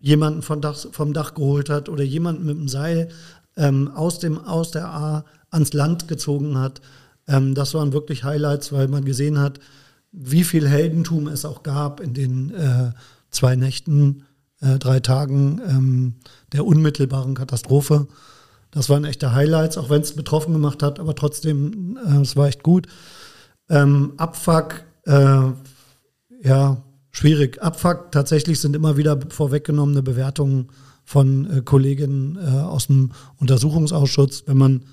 jemanden vom Dach, vom Dach geholt hat oder jemanden mit dem Seil ähm, aus, dem, aus der A ans Land gezogen hat. Ähm, das waren wirklich Highlights, weil man gesehen hat, wie viel Heldentum es auch gab in den äh, zwei Nächten, äh, drei Tagen ähm, der unmittelbaren Katastrophe. Das waren echte Highlights, auch wenn es betroffen gemacht hat, aber trotzdem, äh, es war echt gut. Ähm, Abfuck, äh, ja, schwierig. Abfuck tatsächlich sind immer wieder vorweggenommene Bewertungen von äh, Kolleginnen äh, aus dem Untersuchungsausschuss, wenn man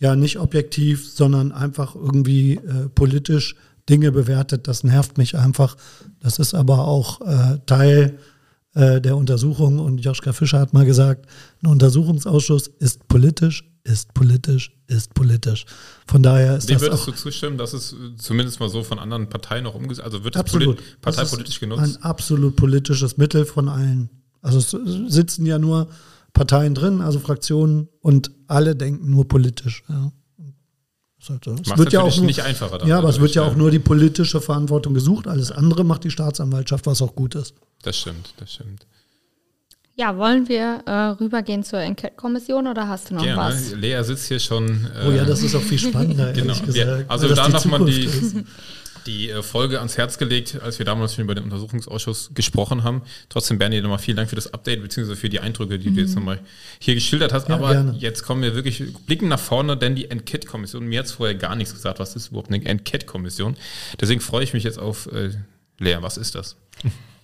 ja nicht objektiv, sondern einfach irgendwie äh, politisch Dinge bewertet. Das nervt mich einfach. Das ist aber auch äh, Teil äh, der Untersuchung. Und Joschka Fischer hat mal gesagt, ein Untersuchungsausschuss ist politisch, ist politisch, ist politisch. Von daher ist Dem das würdest auch du zustimmen, dass es äh, zumindest mal so von anderen Parteien auch umgesetzt Also wird absolut parteipolitisch das ist genutzt? Ein absolut politisches Mittel von allen. Also es sitzen ja nur Parteien drin, also Fraktionen und alle denken nur politisch. Ja. Das ist halt so. Es wird ja auch natürlich nur, nicht einfacher dann ja, aber es wird ja auch nur die politische Verantwortung gesucht. Alles andere macht die Staatsanwaltschaft, was auch gut ist. Das stimmt, das stimmt. Ja, wollen wir äh, rübergehen zur Enquete-Kommission oder hast du noch Gerne. was? Lea sitzt hier schon. Äh, Oh ja, das ist auch viel spannender, Genau. ehrlich Ja, gesagt. also da nochmal die. Die äh, Folge ans Herz gelegt, als wir damals schon über den Untersuchungsausschuss gesprochen haben. Trotzdem, Bernie, nochmal vielen Dank für das Update, beziehungsweise für die Eindrücke, die du jetzt nochmal hier geschildert hast. Ja, Aber gerne. jetzt kommen wir wirklich, blicken nach vorne, denn die Enquete-Kommission, mir hat es vorher gar nichts gesagt, was ist überhaupt eine Enquete-Kommission. Deswegen freue ich mich jetzt auf äh, Lea, was ist das?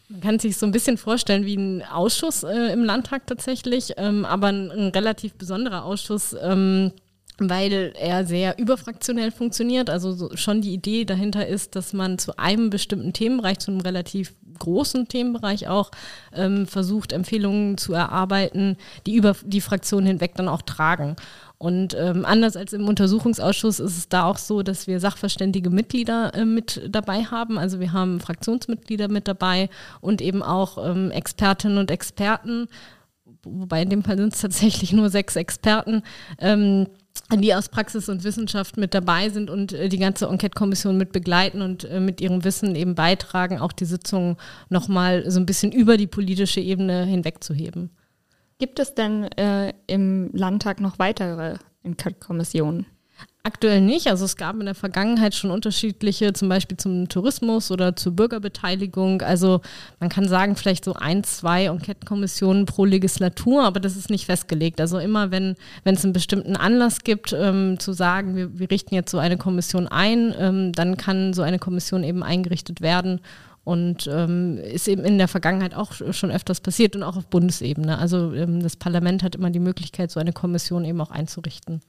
Man kann sich so ein bisschen vorstellen wie ein Ausschuss äh, im Landtag tatsächlich, ähm, aber ein, ein relativ besonderer Ausschuss, ähm, weil er sehr überfraktionell funktioniert. Also so schon die Idee dahinter ist, dass man zu einem bestimmten Themenbereich, zu einem relativ großen Themenbereich auch, ähm, versucht, Empfehlungen zu erarbeiten, die über die Fraktion hinweg dann auch tragen. Und ähm, anders als im Untersuchungsausschuss ist es da auch so, dass wir sachverständige Mitglieder äh, mit dabei haben. Also wir haben Fraktionsmitglieder mit dabei und eben auch ähm, Expertinnen und Experten, wobei in dem Fall sind es tatsächlich nur sechs Experten. Ähm, die aus Praxis und Wissenschaft mit dabei sind und äh, die ganze Enquete-Kommission mit begleiten und äh, mit ihrem Wissen eben beitragen, auch die Sitzungen nochmal so ein bisschen über die politische Ebene hinwegzuheben. Gibt es denn äh, im Landtag noch weitere Enquete-Kommissionen? Aktuell nicht. Also es gab in der Vergangenheit schon unterschiedliche, zum Beispiel zum Tourismus oder zur Bürgerbeteiligung. Also man kann sagen, vielleicht so ein, zwei Enquete-Kommissionen pro Legislatur, aber das ist nicht festgelegt. Also immer, wenn wenn es einen bestimmten Anlass gibt, ähm, zu sagen, wir, wir richten jetzt so eine Kommission ein, ähm, dann kann so eine Kommission eben eingerichtet werden. Und ähm, ist eben in der Vergangenheit auch schon öfters passiert und auch auf Bundesebene. Also ähm, das Parlament hat immer die Möglichkeit, so eine Kommission eben auch einzurichten.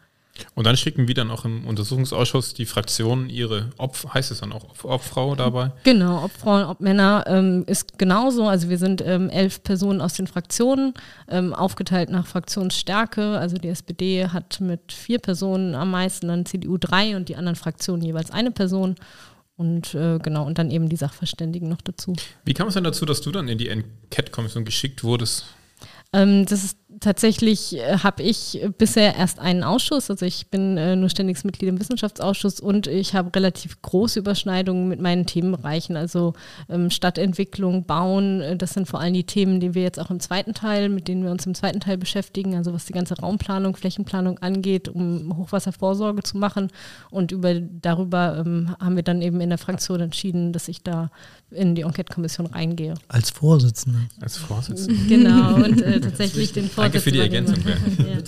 Und dann schicken wir dann auch im Untersuchungsausschuss die Fraktionen ihre Opf, heißt es dann auch Obfrau dabei? Genau, ob Frauen, ob Männer, ähm, ist genauso. Also wir sind ähm, elf Personen aus den Fraktionen, ähm, aufgeteilt nach Fraktionsstärke. Also die SPD hat mit vier Personen am meisten, dann CDU drei und die anderen Fraktionen jeweils eine Person. Und äh, genau, und dann eben die Sachverständigen noch dazu. Wie kam es denn dazu, dass du dann in die Enquete-Kommission geschickt wurdest? Ähm, das ist tatsächlich, äh, habe ich bisher erst einen Ausschuss. Also ich bin äh, nur ständiges Mitglied im Wissenschaftsausschuss und ich habe relativ große Überschneidungen mit meinen Themenbereichen. Also ähm, Stadtentwicklung, Bauen, äh, das sind vor allem die Themen, die wir jetzt auch im zweiten Teil, mit denen wir uns im zweiten Teil beschäftigen. Also was die ganze Raumplanung, Flächenplanung angeht, um Hochwasservorsorge zu machen. Und über, darüber ähm, haben wir dann eben in der Fraktion entschieden, dass ich da in die Enquete-Kommission reingehe. Als Vorsitzende. Als Vorsitzender. Genau, und äh, tatsächlich den Danke für die Ergänzung. Ja.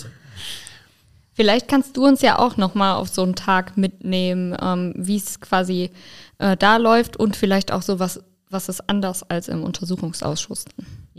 Vielleicht kannst du uns ja auch noch mal auf so einen Tag mitnehmen, ähm, wie es quasi äh, da läuft und vielleicht auch so was, was ist anders als im Untersuchungsausschuss.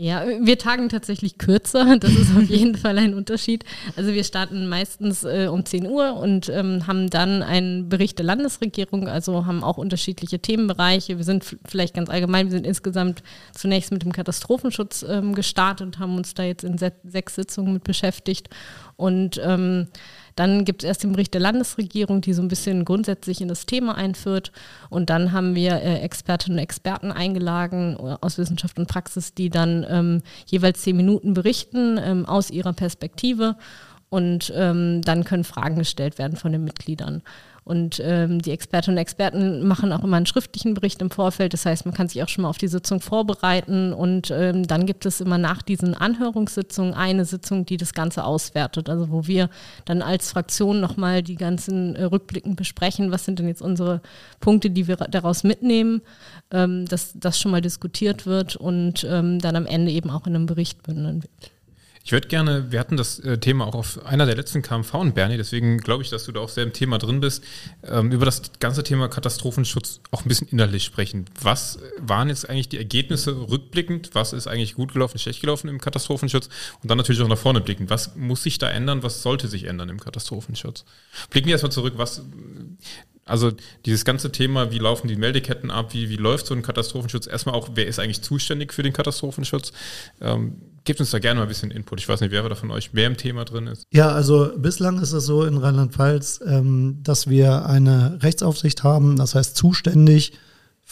Ja, wir tagen tatsächlich kürzer. Das ist auf jeden Fall ein Unterschied. Also wir starten meistens äh, um 10 Uhr und ähm, haben dann einen Bericht der Landesregierung, also haben auch unterschiedliche Themenbereiche. Wir sind vielleicht ganz allgemein, wir sind insgesamt zunächst mit dem Katastrophenschutz ähm, gestartet und haben uns da jetzt in se sechs Sitzungen mit beschäftigt. Und ähm, dann gibt es erst den Bericht der Landesregierung, die so ein bisschen grundsätzlich in das Thema einführt. Und dann haben wir äh, Expertinnen und Experten eingeladen äh, aus Wissenschaft und Praxis, die dann ähm, jeweils zehn Minuten berichten ähm, aus ihrer Perspektive. Und ähm, dann können Fragen gestellt werden von den Mitgliedern. Und ähm, die Expertinnen und Experten machen auch immer einen schriftlichen Bericht im Vorfeld. Das heißt, man kann sich auch schon mal auf die Sitzung vorbereiten. Und ähm, dann gibt es immer nach diesen Anhörungssitzungen eine Sitzung, die das Ganze auswertet. Also wo wir dann als Fraktion nochmal die ganzen äh, Rückblicken besprechen. Was sind denn jetzt unsere Punkte, die wir daraus mitnehmen, ähm, dass das schon mal diskutiert wird und ähm, dann am Ende eben auch in einem Bericht bündeln wird. Ich würde gerne, wir hatten das äh, Thema auch auf einer der letzten KMV und Bernie, deswegen glaube ich, dass du da auch sehr im Thema drin bist, ähm, über das ganze Thema Katastrophenschutz auch ein bisschen innerlich sprechen. Was waren jetzt eigentlich die Ergebnisse rückblickend? Was ist eigentlich gut gelaufen, schlecht gelaufen im Katastrophenschutz? Und dann natürlich auch nach vorne blickend. Was muss sich da ändern? Was sollte sich ändern im Katastrophenschutz? Blicken wir erstmal zurück. Was, also dieses ganze Thema, wie laufen die Meldeketten ab, wie, wie läuft so ein Katastrophenschutz? Erstmal auch, wer ist eigentlich zuständig für den Katastrophenschutz? Ähm, gebt uns da gerne mal ein bisschen Input. Ich weiß nicht, wer da von euch mehr im Thema drin ist. Ja, also bislang ist es so in Rheinland-Pfalz, ähm, dass wir eine Rechtsaufsicht haben, das heißt zuständig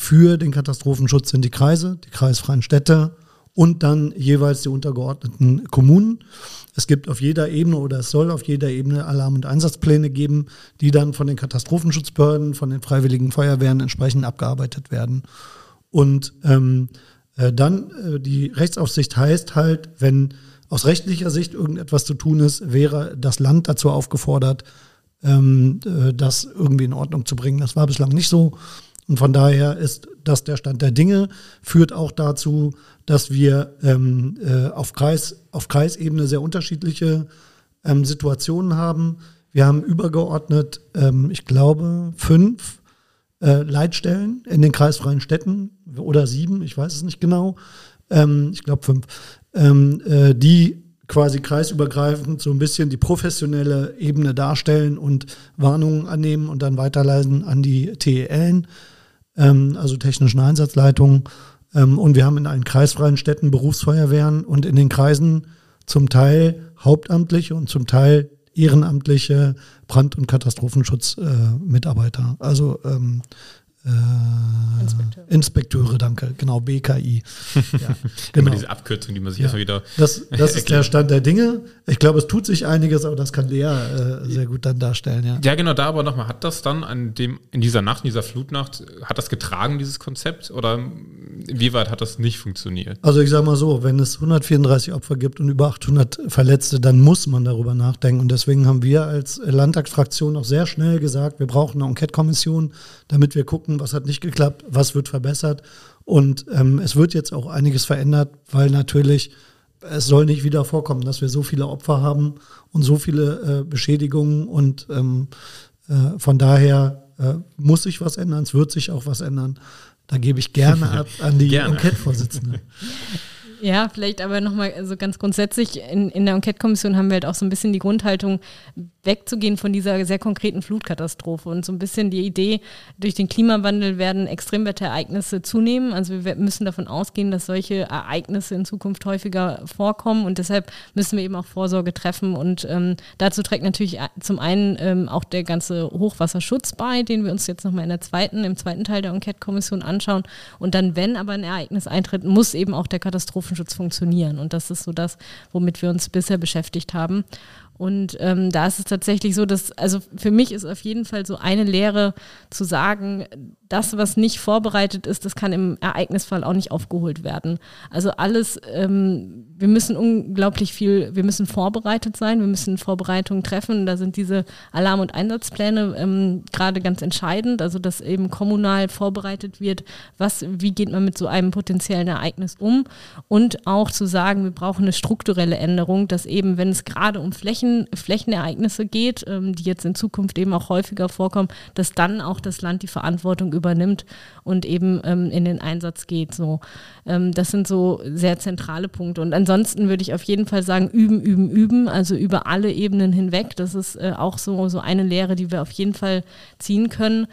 für den Katastrophenschutz sind die Kreise, die kreisfreien Städte und dann jeweils die untergeordneten Kommunen. Es gibt auf jeder Ebene oder es soll auf jeder Ebene Alarm- und Einsatzpläne geben, die dann von den Katastrophenschutzbehörden, von den freiwilligen Feuerwehren entsprechend abgearbeitet werden. Und ähm, äh, dann äh, die Rechtsaufsicht heißt halt, wenn aus rechtlicher Sicht irgendetwas zu tun ist, wäre das Land dazu aufgefordert, ähm, äh, das irgendwie in Ordnung zu bringen. Das war bislang nicht so. Und von daher ist das der Stand der Dinge, führt auch dazu, dass wir ähm, äh, auf, Kreis, auf Kreisebene sehr unterschiedliche ähm, Situationen haben. Wir haben übergeordnet, ähm, ich glaube, fünf äh, Leitstellen in den kreisfreien Städten oder sieben, ich weiß es nicht genau, ähm, ich glaube fünf, ähm, äh, die quasi kreisübergreifend so ein bisschen die professionelle Ebene darstellen und Warnungen annehmen und dann weiterleiten an die TELen ähm, also technischen Einsatzleitungen. Ähm, und wir haben in allen kreisfreien Städten Berufsfeuerwehren und in den Kreisen zum Teil hauptamtliche und zum Teil ehrenamtliche Brand- und Katastrophenschutzmitarbeiter. Äh, also ähm, äh, Inspekteure. Inspekteure. danke, genau, BKI. Ja, genau. diese Abkürzung, die man sich ja. erstmal wieder. Das, das ist der Stand der Dinge. Ich glaube, es tut sich einiges, aber das kann Lea äh, sehr gut dann darstellen, ja. Ja, genau, da aber nochmal, hat das dann an dem, in dieser Nacht, in dieser Flutnacht, hat das getragen, dieses Konzept? Oder inwieweit hat das nicht funktioniert? Also ich sage mal so, wenn es 134 Opfer gibt und über 800 Verletzte, dann muss man darüber nachdenken. Und deswegen haben wir als Landtagsfraktion auch sehr schnell gesagt, wir brauchen eine Enquete-Kommission, damit wir gucken, was hat nicht geklappt, was wird verbessert. Und ähm, es wird jetzt auch einiges verändert, weil natürlich es soll nicht wieder vorkommen, dass wir so viele Opfer haben und so viele äh, Beschädigungen. Und ähm, äh, von daher äh, muss sich was ändern, es wird sich auch was ändern. Da gebe ich gerne ab an die Enquete-Vorsitzende. Ja, vielleicht aber nochmal so ganz grundsätzlich, in, in der Enquete-Kommission haben wir halt auch so ein bisschen die Grundhaltung, wegzugehen von dieser sehr konkreten Flutkatastrophe und so ein bisschen die Idee, durch den Klimawandel werden Extremwetterereignisse zunehmen. Also wir müssen davon ausgehen, dass solche Ereignisse in Zukunft häufiger vorkommen und deshalb müssen wir eben auch Vorsorge treffen und ähm, dazu trägt natürlich zum einen ähm, auch der ganze Hochwasserschutz bei, den wir uns jetzt nochmal in der zweiten, im zweiten Teil der Enquete-Kommission anschauen und dann, wenn aber ein Ereignis eintritt, muss eben auch der Katastrophenschutz funktionieren und das ist so das, womit wir uns bisher beschäftigt haben. Und ähm, da ist es tatsächlich so, dass, also für mich ist auf jeden Fall so eine Lehre zu sagen, das, was nicht vorbereitet ist, das kann im Ereignisfall auch nicht aufgeholt werden. Also alles, ähm, wir müssen unglaublich viel, wir müssen vorbereitet sein, wir müssen Vorbereitungen treffen. Da sind diese Alarm- und Einsatzpläne ähm, gerade ganz entscheidend, also dass eben kommunal vorbereitet wird, was, wie geht man mit so einem potenziellen Ereignis um und auch zu sagen, wir brauchen eine strukturelle Änderung, dass eben, wenn es gerade um Flächen solchen Flächenereignisse geht, ähm, die jetzt in Zukunft eben auch häufiger vorkommen, dass dann auch das Land die Verantwortung übernimmt und eben ähm, in den Einsatz geht. So, ähm, das sind so sehr zentrale Punkte. Und ansonsten würde ich auf jeden Fall sagen, üben, üben, üben, also über alle Ebenen hinweg. Das ist äh, auch so, so eine Lehre, die wir auf jeden Fall ziehen können,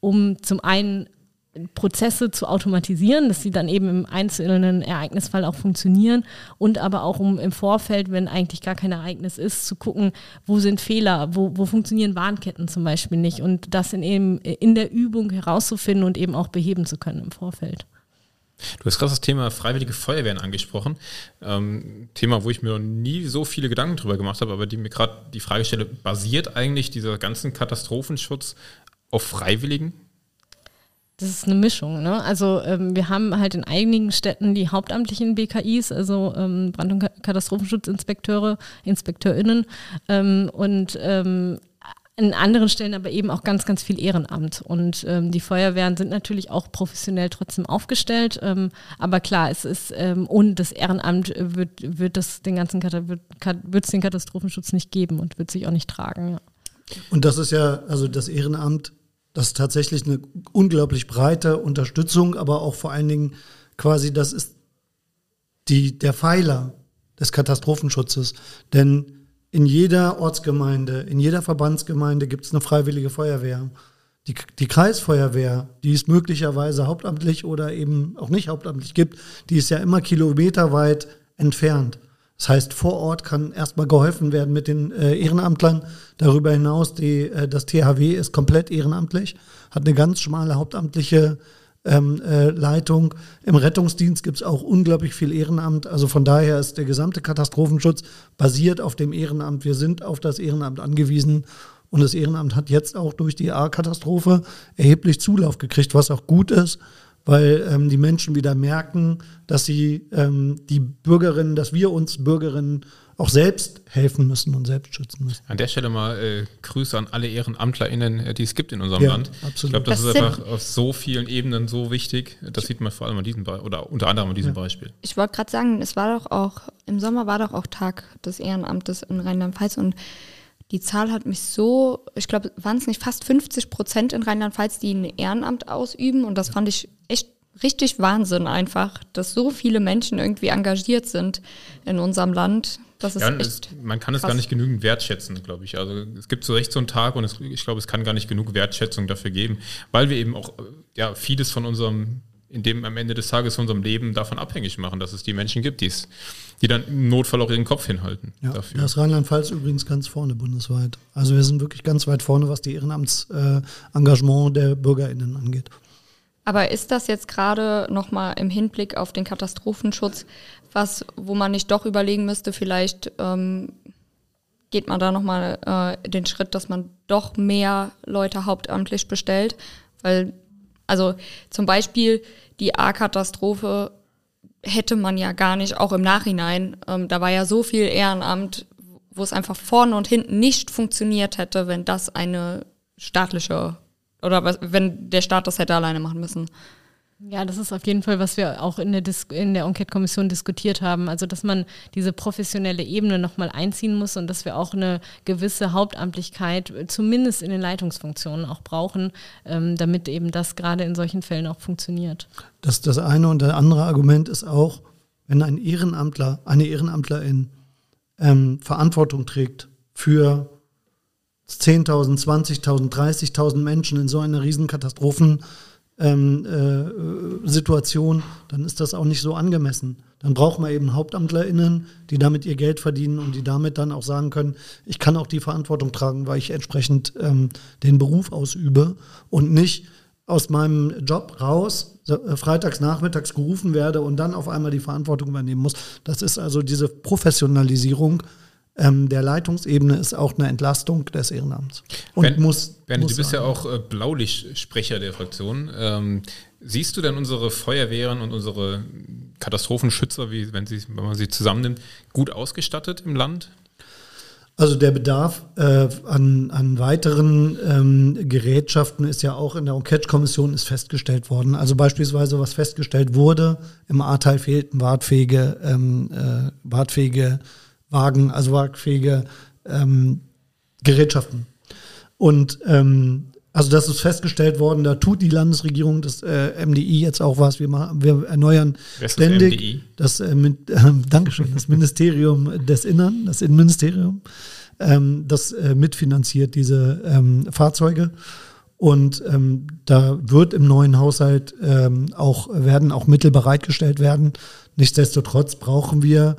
um zum einen Prozesse zu automatisieren, dass sie dann eben im einzelnen Ereignisfall auch funktionieren und aber auch um im Vorfeld, wenn eigentlich gar kein Ereignis ist, zu gucken, wo sind Fehler, wo, wo funktionieren Warnketten zum Beispiel nicht und das in, eben in der Übung herauszufinden und eben auch beheben zu können im Vorfeld. Du hast gerade das Thema freiwillige Feuerwehren angesprochen. Ähm, Thema, wo ich mir noch nie so viele Gedanken drüber gemacht habe, aber die mir gerade die Frage stelle, basiert eigentlich dieser ganzen Katastrophenschutz auf Freiwilligen? Das ist eine Mischung. Ne? Also ähm, wir haben halt in einigen Städten die hauptamtlichen BKIs, also ähm, Brand- und Katastrophenschutzinspekteure, InspekteurInnen ähm, und ähm, in anderen Stellen aber eben auch ganz, ganz viel Ehrenamt. Und ähm, die Feuerwehren sind natürlich auch professionell trotzdem aufgestellt. Ähm, aber klar, es ist ähm, ohne das Ehrenamt wird, wird das den ganzen wird es den Katastrophenschutz nicht geben und wird sich auch nicht tragen. Ja. Und das ist ja, also das Ehrenamt das ist tatsächlich eine unglaublich breite Unterstützung, aber auch vor allen Dingen quasi, das ist die, der Pfeiler des Katastrophenschutzes. Denn in jeder Ortsgemeinde, in jeder Verbandsgemeinde gibt es eine freiwillige Feuerwehr. Die, die Kreisfeuerwehr, die es möglicherweise hauptamtlich oder eben auch nicht hauptamtlich gibt, die ist ja immer kilometerweit entfernt. Das heißt, vor Ort kann erstmal geholfen werden mit den äh, Ehrenamtlern. Darüber hinaus, die, äh, das THW ist komplett ehrenamtlich, hat eine ganz schmale hauptamtliche ähm, äh, Leitung. Im Rettungsdienst gibt es auch unglaublich viel Ehrenamt. Also von daher ist der gesamte Katastrophenschutz basiert auf dem Ehrenamt. Wir sind auf das Ehrenamt angewiesen. Und das Ehrenamt hat jetzt auch durch die A-Katastrophe erheblich Zulauf gekriegt, was auch gut ist weil ähm, die Menschen wieder merken, dass sie ähm, die Bürgerinnen, dass wir uns Bürgerinnen auch selbst helfen müssen und selbst schützen müssen. An der Stelle mal äh, Grüße an alle EhrenamtlerInnen, äh, die es gibt in unserem ja, Land. Absolut. Ich glaube, das, das, ist einfach auf so vielen Ebenen so wichtig. Das sieht man vor allem an diesem Be oder unter anderem an diesem ja. Beispiel. Ich wollte gerade sagen, es war doch auch, im Sommer war doch auch Tag des Ehrenamtes in Rheinland-Pfalz und die Zahl hat mich so, ich glaube, waren es nicht fast 50 Prozent in Rheinland-Pfalz, die ein Ehrenamt ausüben. Und das fand ich echt richtig Wahnsinn einfach, dass so viele Menschen irgendwie engagiert sind in unserem Land. Das ist ja, echt es, man kann es gar nicht genügend wertschätzen, glaube ich. Also es gibt so recht so einen Tag und es, ich glaube, es kann gar nicht genug Wertschätzung dafür geben, weil wir eben auch ja, vieles von unserem in dem am Ende des Tages unserem Leben davon abhängig machen, dass es die Menschen gibt, die's, die dann im Notfall auch ihren Kopf hinhalten. Ja, dafür. das Rheinland-Pfalz übrigens ganz vorne bundesweit. Also wir sind wirklich ganz weit vorne, was die Ehrenamtsengagement äh, der BürgerInnen angeht. Aber ist das jetzt gerade nochmal im Hinblick auf den Katastrophenschutz was, wo man nicht doch überlegen müsste, vielleicht ähm, geht man da nochmal äh, den Schritt, dass man doch mehr Leute hauptamtlich bestellt? Weil, also zum Beispiel die A-Katastrophe hätte man ja gar nicht, auch im Nachhinein. Ähm, da war ja so viel Ehrenamt, wo es einfach vorne und hinten nicht funktioniert hätte, wenn das eine staatliche oder wenn der Staat das hätte alleine machen müssen. Ja, das ist auf jeden Fall, was wir auch in der, Dis der Enquete-Kommission diskutiert haben. Also, dass man diese professionelle Ebene nochmal einziehen muss und dass wir auch eine gewisse Hauptamtlichkeit, zumindest in den Leitungsfunktionen, auch brauchen, ähm, damit eben das gerade in solchen Fällen auch funktioniert. Das, das eine und das andere Argument ist auch, wenn ein Ehrenamtler, eine Ehrenamtlerin ähm, Verantwortung trägt für 10.000, 20.000, 30.000 Menschen in so einer Riesenkatastrophen, ähm, äh, Situation, dann ist das auch nicht so angemessen. Dann braucht man eben HauptamtlerInnen, die damit ihr Geld verdienen und die damit dann auch sagen können, ich kann auch die Verantwortung tragen, weil ich entsprechend ähm, den Beruf ausübe und nicht aus meinem Job raus, äh, freitags nachmittags gerufen werde und dann auf einmal die Verantwortung übernehmen muss. Das ist also diese Professionalisierung, ähm, der Leitungsebene ist auch eine Entlastung des Ehrenamts. Und Bernd, muss, Bernd, muss du bist sein. ja auch äh, Blaulichtsprecher der Fraktion. Ähm, siehst du denn unsere Feuerwehren und unsere Katastrophenschützer, wie, wenn, sie, wenn man sie zusammennimmt, gut ausgestattet im Land? Also der Bedarf äh, an, an weiteren ähm, Gerätschaften ist ja auch in der Enquete-Kommission ist festgestellt worden. Also beispielsweise, was festgestellt wurde, im A-Teil fehlten wartfähige, ähm, äh, wartfähige Wagen, also wagfähige ähm, Gerätschaften. Und ähm, also das ist festgestellt worden, da tut die Landesregierung, das äh, MDI jetzt auch was, wir, machen, wir erneuern ständig das MDI? das, äh, mit, äh, Dankeschön, das Ministerium des Innern, das Innenministerium, ähm, das äh, mitfinanziert diese ähm, Fahrzeuge. Und ähm, da wird im neuen Haushalt ähm, auch, werden auch Mittel bereitgestellt werden. Nichtsdestotrotz brauchen wir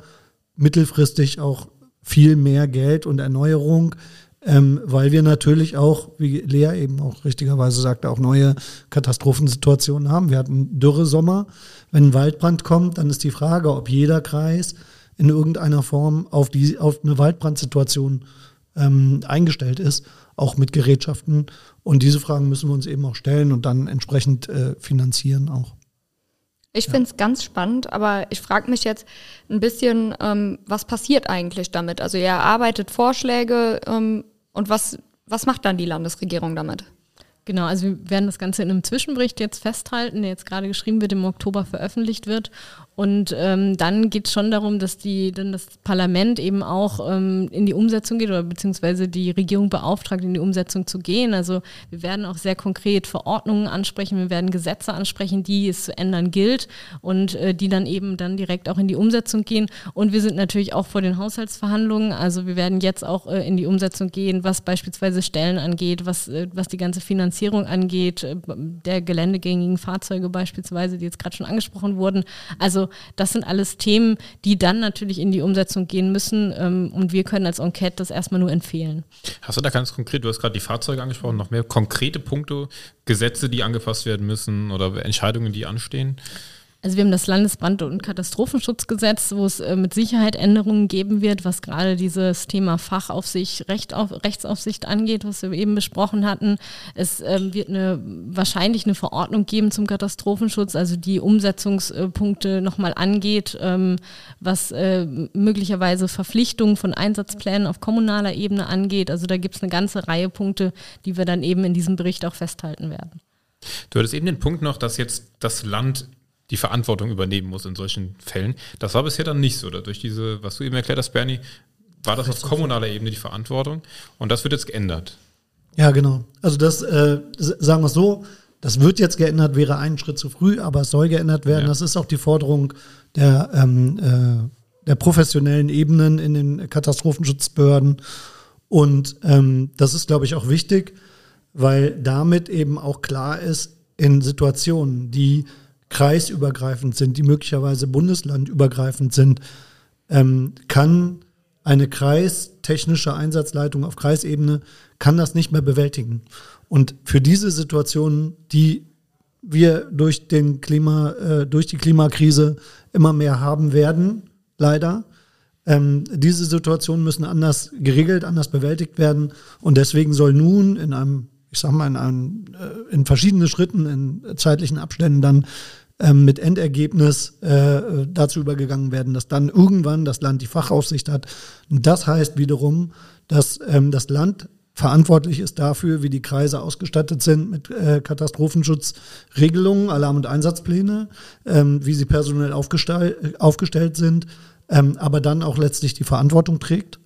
mittelfristig auch viel mehr Geld und Erneuerung, ähm, weil wir natürlich auch, wie Lea eben auch richtigerweise sagte, auch neue Katastrophensituationen haben. Wir hatten Dürre Sommer. Wenn ein Waldbrand kommt, dann ist die Frage, ob jeder Kreis in irgendeiner Form auf, die, auf eine Waldbrandsituation ähm, eingestellt ist, auch mit Gerätschaften. Und diese Fragen müssen wir uns eben auch stellen und dann entsprechend äh, finanzieren auch. Ich finde es ganz spannend, aber ich frage mich jetzt ein bisschen, ähm, was passiert eigentlich damit? Also ihr erarbeitet Vorschläge ähm, und was, was macht dann die Landesregierung damit? Genau, also wir werden das Ganze in einem Zwischenbericht jetzt festhalten, der jetzt gerade geschrieben wird, im Oktober veröffentlicht wird. Und ähm, dann geht es schon darum, dass die, dann das Parlament eben auch ähm, in die Umsetzung geht oder beziehungsweise die Regierung beauftragt, in die Umsetzung zu gehen. Also wir werden auch sehr konkret Verordnungen ansprechen, wir werden Gesetze ansprechen, die es zu ändern gilt und äh, die dann eben dann direkt auch in die Umsetzung gehen. Und wir sind natürlich auch vor den Haushaltsverhandlungen. Also wir werden jetzt auch äh, in die Umsetzung gehen, was beispielsweise Stellen angeht, was, äh, was die ganze Finanzierung angeht, äh, der geländegängigen Fahrzeuge beispielsweise, die jetzt gerade schon angesprochen wurden. Also das sind alles Themen, die dann natürlich in die Umsetzung gehen müssen. Ähm, und wir können als Enquete das erstmal nur empfehlen. Hast du da ganz konkret, du hast gerade die Fahrzeuge angesprochen, noch mehr konkrete Punkte, Gesetze, die angepasst werden müssen oder Entscheidungen, die anstehen? Also wir haben das Landesbrand- und Katastrophenschutzgesetz, wo es äh, mit Sicherheit Änderungen geben wird, was gerade dieses Thema Fachaufsicht, Recht auf, Rechtsaufsicht angeht, was wir eben besprochen hatten. Es ähm, wird eine, wahrscheinlich eine Verordnung geben zum Katastrophenschutz, also die Umsetzungspunkte nochmal angeht, ähm, was äh, möglicherweise Verpflichtungen von Einsatzplänen auf kommunaler Ebene angeht. Also da gibt es eine ganze Reihe Punkte, die wir dann eben in diesem Bericht auch festhalten werden. Du hattest eben den Punkt noch, dass jetzt das Land die Verantwortung übernehmen muss in solchen Fällen. Das war bisher dann nicht so. Durch diese, was du eben erklärt hast, Bernie, war das auf kommunaler Ebene die Verantwortung und das wird jetzt geändert. Ja, genau. Also das, äh, sagen wir es so, das wird jetzt geändert, wäre einen Schritt zu früh, aber es soll geändert werden. Ja. Das ist auch die Forderung der, ähm, äh, der professionellen Ebenen in den Katastrophenschutzbehörden. Und ähm, das ist, glaube ich, auch wichtig, weil damit eben auch klar ist, in Situationen, die kreisübergreifend sind, die möglicherweise bundeslandübergreifend sind, ähm, kann eine kreistechnische Einsatzleitung auf Kreisebene kann das nicht mehr bewältigen. Und für diese Situationen, die wir durch den Klima, äh, durch die Klimakrise immer mehr haben werden, leider, ähm, diese Situationen müssen anders geregelt, anders bewältigt werden. Und deswegen soll nun in einem, ich sag mal, in, einem, äh, in verschiedenen Schritten, in zeitlichen Abständen dann ähm, mit Endergebnis äh, dazu übergegangen werden, dass dann irgendwann das Land die Fachaufsicht hat. Das heißt wiederum, dass ähm, das Land verantwortlich ist dafür, wie die Kreise ausgestattet sind mit äh, Katastrophenschutzregelungen, Alarm- und Einsatzpläne, ähm, wie sie personell aufgestell aufgestellt sind, aber dann auch letztlich die Verantwortung trägt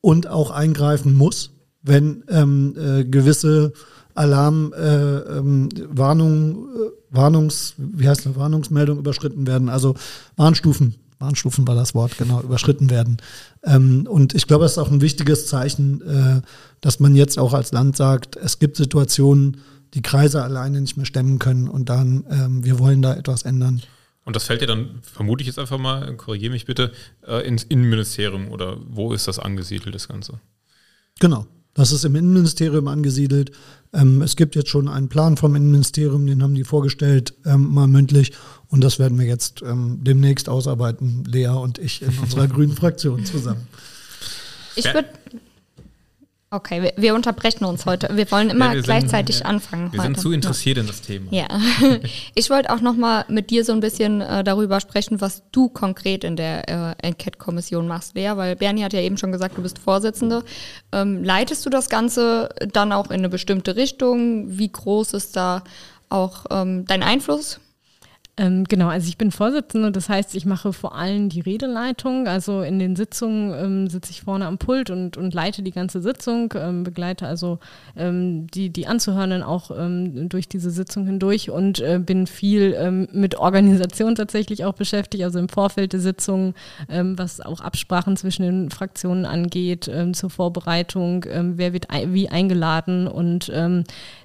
und auch eingreifen muss, wenn äh, gewisse Alarm, äh, ähm, Warnung, äh, Warnungs, wie heißt eine Warnungsmeldung überschritten werden, also Warnstufen, Warnstufen war das Wort, genau, überschritten werden. Ähm, und ich glaube, es ist auch ein wichtiges Zeichen, äh, dass man jetzt auch als Land sagt, es gibt Situationen, die Kreise alleine nicht mehr stemmen können und dann, ähm, wir wollen da etwas ändern. Und das fällt ja dann, vermute ich jetzt einfach mal, korrigiere mich bitte, äh, ins Innenministerium oder wo ist das angesiedelt, das Ganze? Genau. Das ist im Innenministerium angesiedelt. Ähm, es gibt jetzt schon einen Plan vom Innenministerium, den haben die vorgestellt, ähm, mal mündlich. Und das werden wir jetzt ähm, demnächst ausarbeiten, Lea und ich in unserer grünen Fraktion zusammen. Ich würde Okay, wir, wir, unterbrechen uns heute. Wir wollen immer ja, wir gleichzeitig sind, anfangen. Wir heute. sind zu interessiert in das Thema. Ja. Ich wollte auch noch mal mit dir so ein bisschen äh, darüber sprechen, was du konkret in der äh, Enquete-Kommission machst, Lea, weil Bernie hat ja eben schon gesagt, du bist Vorsitzende. Ähm, leitest du das Ganze dann auch in eine bestimmte Richtung? Wie groß ist da auch ähm, dein Einfluss? Ähm, genau, also ich bin Vorsitzende, das heißt, ich mache vor allem die Redeleitung. Also in den Sitzungen ähm, sitze ich vorne am Pult und, und leite die ganze Sitzung, ähm, begleite also ähm, die, die Anzuhörenden auch ähm, durch diese Sitzung hindurch und äh, bin viel ähm, mit Organisation tatsächlich auch beschäftigt, also im Vorfeld der Sitzung, was auch Absprachen zwischen den Fraktionen angeht, zur Vorbereitung, wer wird wie eingeladen und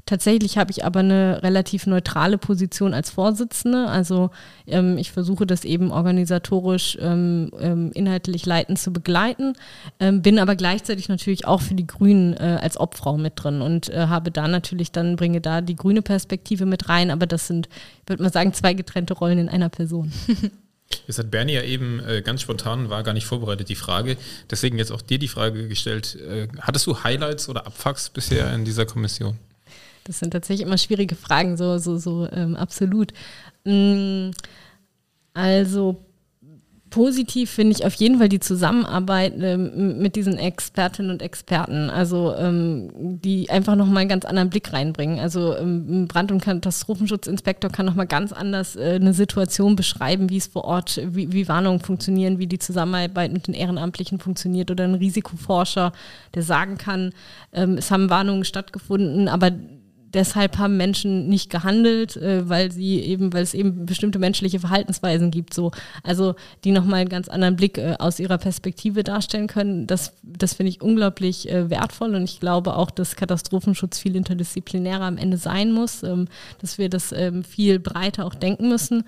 tatsächlich habe ich aber eine relativ neutrale Position als Vorsitzende. Also ähm, ich versuche das eben organisatorisch ähm, ähm, inhaltlich leitend zu begleiten, ähm, bin aber gleichzeitig natürlich auch für die Grünen äh, als Obfrau mit drin und äh, habe da natürlich dann, bringe da die grüne Perspektive mit rein, aber das sind, würde man sagen, zwei getrennte Rollen in einer Person. Jetzt hat Bernie ja eben äh, ganz spontan, war gar nicht vorbereitet, die Frage. Deswegen jetzt auch dir die Frage gestellt. Äh, hattest du Highlights oder Abfucks bisher in dieser Kommission? Das sind tatsächlich immer schwierige Fragen, so, so, so ähm, absolut. Mm, also positiv finde ich auf jeden Fall die Zusammenarbeit ähm, mit diesen Expertinnen und Experten, also ähm, die einfach nochmal einen ganz anderen Blick reinbringen. Also ähm, Brand- und Katastrophenschutzinspektor kann nochmal ganz anders äh, eine Situation beschreiben, wie es vor Ort, wie, wie Warnungen funktionieren, wie die Zusammenarbeit mit den Ehrenamtlichen funktioniert oder ein Risikoforscher, der sagen kann, ähm, es haben Warnungen stattgefunden, aber deshalb haben Menschen nicht gehandelt, äh, weil sie eben, weil es eben bestimmte menschliche Verhaltensweisen gibt, so. Also, die nochmal einen ganz anderen Blick äh, aus ihrer Perspektive darstellen können. Das, das finde ich unglaublich äh, wertvoll und ich glaube auch, dass Katastrophenschutz viel interdisziplinärer am Ende sein muss, ähm, dass wir das ähm, viel breiter auch denken müssen.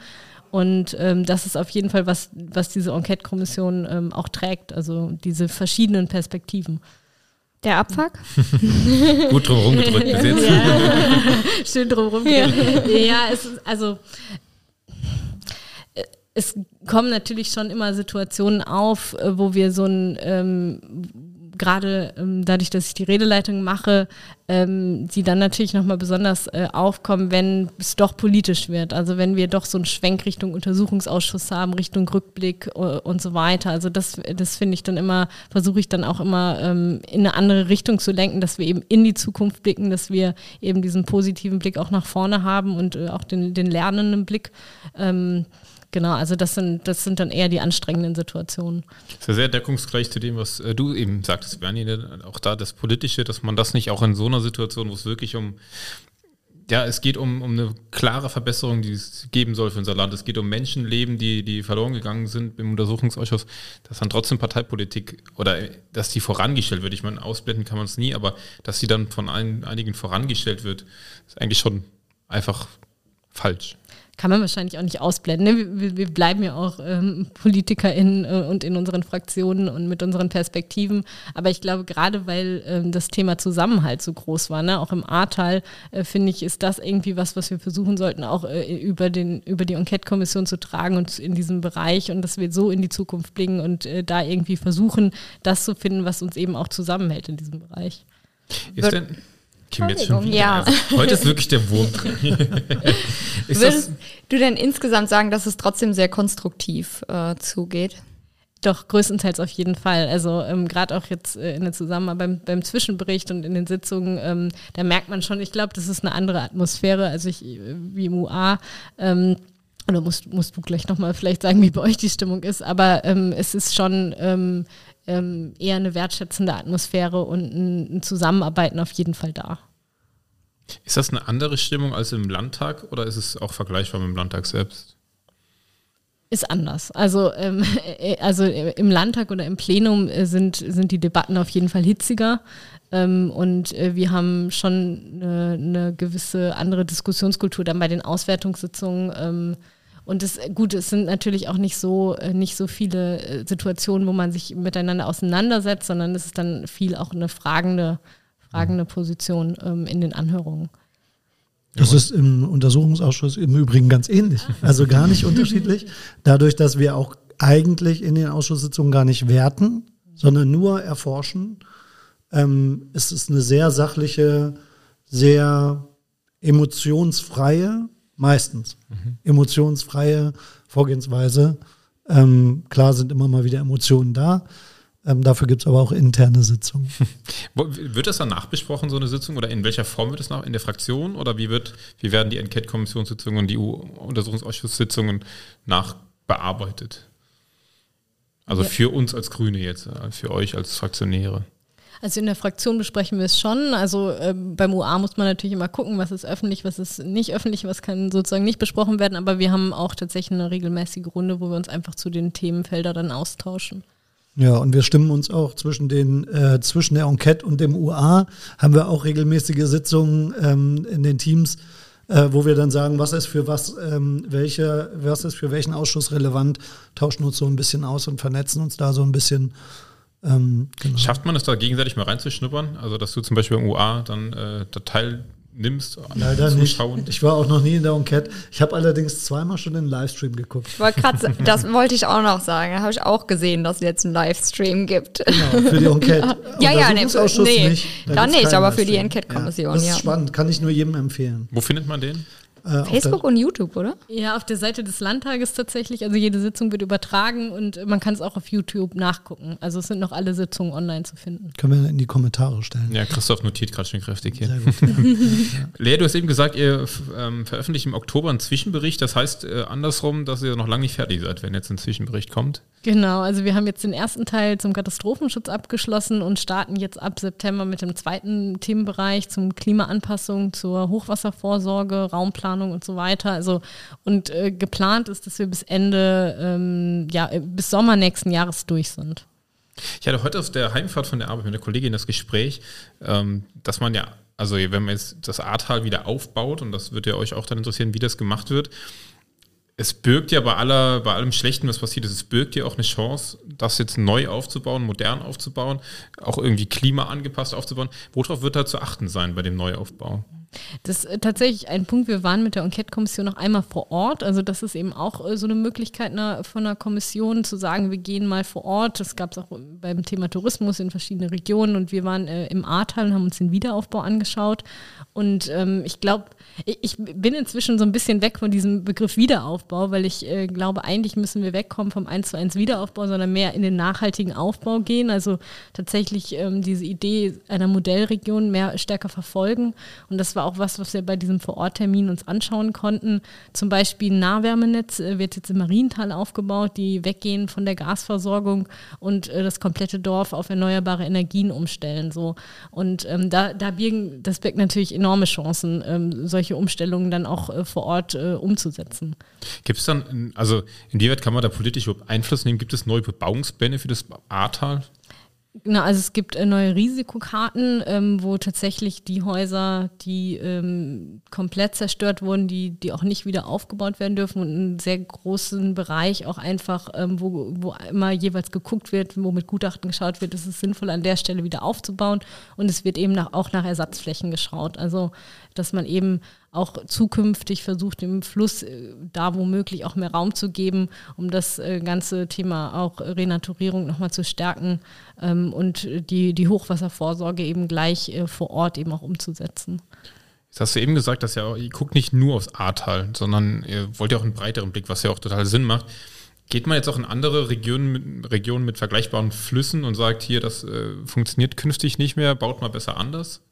Und ähm, das ist auf jeden Fall was, was diese Enquete-Kommission ähm, auch trägt, also diese verschiedenen Perspektiven. Der Abfuck? Gut drum rumgedrückt bis jetzt. Ja. Schön drum rumgedrückt. Ja, ja es ist, also äh, es kommen natürlich schon immer Situationen auf, äh, wo wir so ein ähm, gerade ähm, dadurch, dass ich die Redeleitung mache, ähm, die dann natürlich nochmal besonders äh, aufkommen, wenn es doch politisch wird. Also wenn wir doch so einen Schwenk Richtung Untersuchungsausschuss haben, Richtung Rückblick uh, und so weiter. Also das, das finde ich dann immer, versuche ich dann auch immer ähm, in eine andere Richtung zu lenken, dass wir eben in die Zukunft blicken, dass wir eben diesen positiven Blick auch nach vorne haben und äh, auch den, den lernenden Blick. Ähm, Genau, also das sind, das sind dann eher die anstrengenden Situationen. Das ist ja sehr deckungsgleich zu dem, was äh, du eben sagtest, Bernie, ne, auch da das Politische, dass man das nicht auch in so einer Situation, wo es wirklich um ja, es geht um, um eine klare Verbesserung, die es geben soll für unser Land. Es geht um Menschenleben, die, die verloren gegangen sind im Untersuchungsausschuss, dass dann trotzdem Parteipolitik oder dass die vorangestellt wird. Ich meine, ausblenden kann man es nie, aber dass sie dann von ein, einigen vorangestellt wird, ist eigentlich schon einfach falsch kann man wahrscheinlich auch nicht ausblenden. Ne? Wir, wir, bleiben ja auch ähm, PolitikerInnen äh, und in unseren Fraktionen und mit unseren Perspektiven. Aber ich glaube, gerade weil ähm, das Thema Zusammenhalt so groß war, ne? auch im Ahrtal, äh, finde ich, ist das irgendwie was, was wir versuchen sollten, auch äh, über, den, über die Enquete-Kommission zu tragen und in diesem Bereich und dass wir so in die Zukunft blicken und äh, da irgendwie versuchen, das zu finden, was uns eben auch zusammenhält in diesem Bereich. Ist denn Kim jetzt schon wieder. Ja. Also, heute ist wirklich der Wurm drin. Würdest du denn insgesamt sagen, dass es trotzdem sehr konstruktiv äh, zugeht? Doch, größtenteils auf jeden Fall. Also ähm, gerade auch jetzt äh, in der Zusammenarbeit beim, beim, Zwischenbericht und in den Sitzungen, ähm, da merkt man schon, ich glaube, das ist eine andere Atmosphäre, als ich äh, wie im UA. Ähm, oder musst, musst du gleich nochmal vielleicht sagen, wie bei euch die Stimmung ist, aber ähm, es ist schon ähm, ähm, eher eine wertschätzende Atmosphäre und ein, ein Zusammenarbeiten auf jeden Fall da. Ist das eine andere Stimmung als im Landtag oder ist es auch vergleichbar mit dem Landtag selbst? Ist anders. Also, ähm, äh, also im Landtag oder im Plenum äh, sind, sind die Debatten auf jeden Fall hitziger. Ähm, und äh, wir haben schon eine, eine, gewisse andere Diskussionskultur dann bei den Auswertungssitzungen. Ähm, und es, gut, es sind natürlich auch nicht so, äh, nicht so viele äh, Situationen, wo man sich miteinander auseinandersetzt, sondern es ist dann viel auch eine fragende, fragende Position ähm, in den Anhörungen. Das ist im Untersuchungsausschuss im Übrigen ganz ähnlich. Also gar nicht unterschiedlich. Dadurch, dass wir auch eigentlich in den Ausschusssitzungen gar nicht werten, sondern nur erforschen, ähm, ist es eine sehr sachliche, sehr emotionsfreie meistens mhm. emotionsfreie Vorgehensweise. Ähm, klar sind immer mal wieder Emotionen da. Ähm, dafür gibt es aber auch interne Sitzungen. wird das dann nachbesprochen, so eine Sitzung? Oder in welcher Form wird es nach? In der Fraktion? Oder wie, wird, wie werden die Enquete-Kommissionssitzungen und die EU-Untersuchungsausschusssitzungen nachbearbeitet? Also ja. für uns als Grüne jetzt, äh, für euch als Fraktionäre. Also in der Fraktion besprechen wir es schon. Also äh, beim UA muss man natürlich immer gucken, was ist öffentlich, was ist nicht öffentlich, was kann sozusagen nicht besprochen werden. Aber wir haben auch tatsächlich eine regelmäßige Runde, wo wir uns einfach zu den Themenfeldern dann austauschen. Ja, und wir stimmen uns auch zwischen den äh, zwischen der Enquete und dem UA haben wir auch regelmäßige Sitzungen ähm, in den Teams, äh, wo wir dann sagen, was ist für was, ähm, welche, was ist für welchen Ausschuss relevant, tauschen uns so ein bisschen aus und vernetzen uns da so ein bisschen. Ähm, genau. Schafft man es da gegenseitig mal reinzuschnuppern? Also, dass du zum Beispiel im UA dann äh, da teil nimmst? Leider Zuschauen? nicht. Ich war auch noch nie in der Enquete. Ich habe allerdings zweimal schon den Livestream geguckt. Grad, das wollte ich auch noch sagen. Da habe ich auch gesehen, dass es jetzt einen Livestream gibt. Genau, für die Enquete. ja, ja, nee, nee nicht. Da dann nicht, aber für die Enquete-Kommission. Ja, das ist ja. spannend, kann ich nur jedem empfehlen. Wo findet man den? Äh, Facebook und YouTube, oder? Ja, auf der Seite des Landtages tatsächlich. Also jede Sitzung wird übertragen und man kann es auch auf YouTube nachgucken. Also es sind noch alle Sitzungen online zu finden. Können wir in die Kommentare stellen. Ja, Christoph notiert gerade schon kräftig hier. Sehr gut. ja. Lea, du hast eben gesagt, ihr ähm, veröffentlicht im Oktober einen Zwischenbericht. Das heißt äh, andersrum, dass ihr noch lange nicht fertig seid, wenn jetzt ein Zwischenbericht kommt. Genau, also wir haben jetzt den ersten Teil zum Katastrophenschutz abgeschlossen und starten jetzt ab September mit dem zweiten Themenbereich zum Klimaanpassung, zur Hochwasservorsorge, Raumplanung und so weiter. Also und äh, geplant ist, dass wir bis Ende, ähm, ja, äh, bis Sommer nächsten Jahres durch sind. Ich hatte heute auf der Heimfahrt von der Arbeit mit der Kollegin das Gespräch, ähm, dass man ja, also wenn man jetzt das Ahrtal wieder aufbaut, und das wird ja euch auch dann interessieren, wie das gemacht wird, es birgt ja bei, aller, bei allem Schlechten, was passiert ist, es birgt ja auch eine Chance, das jetzt neu aufzubauen, modern aufzubauen, auch irgendwie klimaangepasst aufzubauen. Worauf wird da zu achten sein bei dem Neuaufbau? Das ist tatsächlich ein Punkt. Wir waren mit der Enquete-Kommission noch einmal vor Ort. Also das ist eben auch äh, so eine Möglichkeit von einer Kommission zu sagen, wir gehen mal vor Ort. Das gab es auch beim Thema Tourismus in verschiedenen Regionen. Und wir waren äh, im Ahrtal und haben uns den Wiederaufbau angeschaut. Und ähm, ich glaube, ich bin inzwischen so ein bisschen weg von diesem Begriff Wiederaufbau, weil ich äh, glaube, eigentlich müssen wir wegkommen vom 1 zu 1 Wiederaufbau, sondern mehr in den nachhaltigen Aufbau gehen. Also tatsächlich ähm, diese Idee einer Modellregion mehr stärker verfolgen. Und das war auch was, was wir bei diesem Vororttermin uns anschauen konnten. Zum Beispiel ein Nahwärmenetz äh, wird jetzt im Mariental aufgebaut, die weggehen von der Gasversorgung und äh, das komplette Dorf auf erneuerbare Energien umstellen. So. Und ähm, da, da birgen, das birgt natürlich enorme Chancen, ähm, solche solche Umstellungen dann auch äh, vor Ort äh, umzusetzen. Gibt es dann, also inwieweit kann man da politisch Einfluss nehmen? Gibt es neue Bebauungspläne für das Ahrtal? Genau, also es gibt äh, neue Risikokarten, ähm, wo tatsächlich die Häuser, die ähm, komplett zerstört wurden, die, die auch nicht wieder aufgebaut werden dürfen und einen sehr großen Bereich auch einfach, ähm, wo, wo immer jeweils geguckt wird, wo mit Gutachten geschaut wird, ist es sinnvoll, an der Stelle wieder aufzubauen und es wird eben nach, auch nach Ersatzflächen geschaut. Also dass man eben auch zukünftig versucht, dem Fluss äh, da womöglich auch mehr Raum zu geben, um das äh, ganze Thema auch Renaturierung nochmal zu stärken ähm, und die, die Hochwasservorsorge eben gleich äh, vor Ort eben auch umzusetzen. Jetzt hast du eben gesagt, dass ja, ihr guckt nicht nur aufs Ahrtal, sondern ihr wollt ja auch einen breiteren Blick, was ja auch total Sinn macht. Geht man jetzt auch in andere Regionen, Regionen mit vergleichbaren Flüssen und sagt, hier, das äh, funktioniert künftig nicht mehr, baut mal besser anders?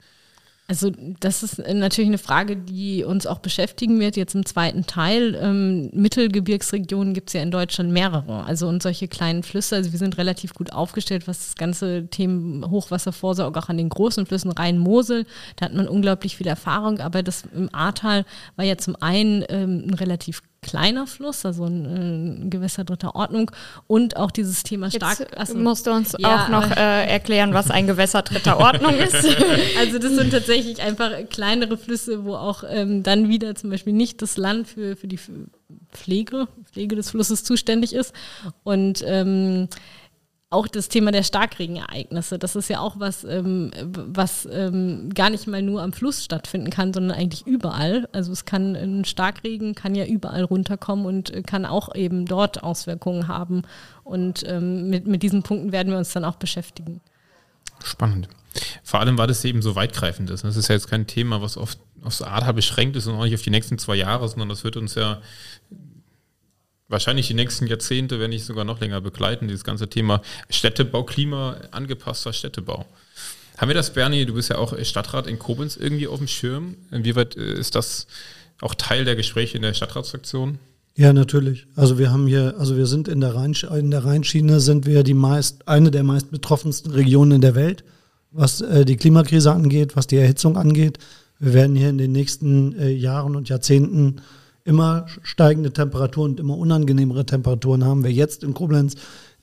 Also das ist natürlich eine Frage, die uns auch beschäftigen wird jetzt im zweiten Teil. Ähm, Mittelgebirgsregionen gibt es ja in Deutschland mehrere. Also und solche kleinen Flüsse, also wir sind relativ gut aufgestellt, was das ganze Thema Hochwasservorsorge auch an den großen Flüssen Rhein-Mosel, da hat man unglaublich viel Erfahrung, aber das im Ahrtal war ja zum einen ähm, ein relativ kleiner Fluss, also ein, ein Gewässer dritter Ordnung und auch dieses Thema stark. Jetzt also, musst du uns ja, auch noch äh, erklären, was ein Gewässer dritter Ordnung ist. also das sind tatsächlich einfach kleinere Flüsse, wo auch ähm, dann wieder zum Beispiel nicht das Land für, für die Pflege, Pflege des Flusses zuständig ist und ähm, auch das Thema der Starkregenereignisse, das ist ja auch was, ähm, was ähm, gar nicht mal nur am Fluss stattfinden kann, sondern eigentlich überall. Also es kann ein Starkregen kann ja überall runterkommen und äh, kann auch eben dort Auswirkungen haben. Und ähm, mit, mit diesen Punkten werden wir uns dann auch beschäftigen. Spannend. Vor allem, weil das eben so weitgreifend ist. Das ist ja jetzt kein Thema, was auf, aufs Ahrtal beschränkt ist und auch nicht auf die nächsten zwei Jahre, sondern das wird uns ja wahrscheinlich die nächsten Jahrzehnte, wenn nicht sogar noch länger begleiten, dieses ganze Thema Städtebau, Klima angepasster Städtebau. Haben wir das, Bernie, du bist ja auch Stadtrat in Koblenz irgendwie auf dem Schirm. Inwieweit äh, ist das auch Teil der Gespräche in der Stadtratsfraktion? Ja, natürlich. Also wir haben hier, also wir sind in der, Rhein, in der Rheinschiene sind wir die meist, eine der meist betroffensten Regionen in der Welt, was äh, die Klimakrise angeht, was die Erhitzung angeht. Wir werden hier in den nächsten äh, Jahren und Jahrzehnten immer steigende Temperaturen und immer unangenehmere Temperaturen haben. Wer jetzt in Koblenz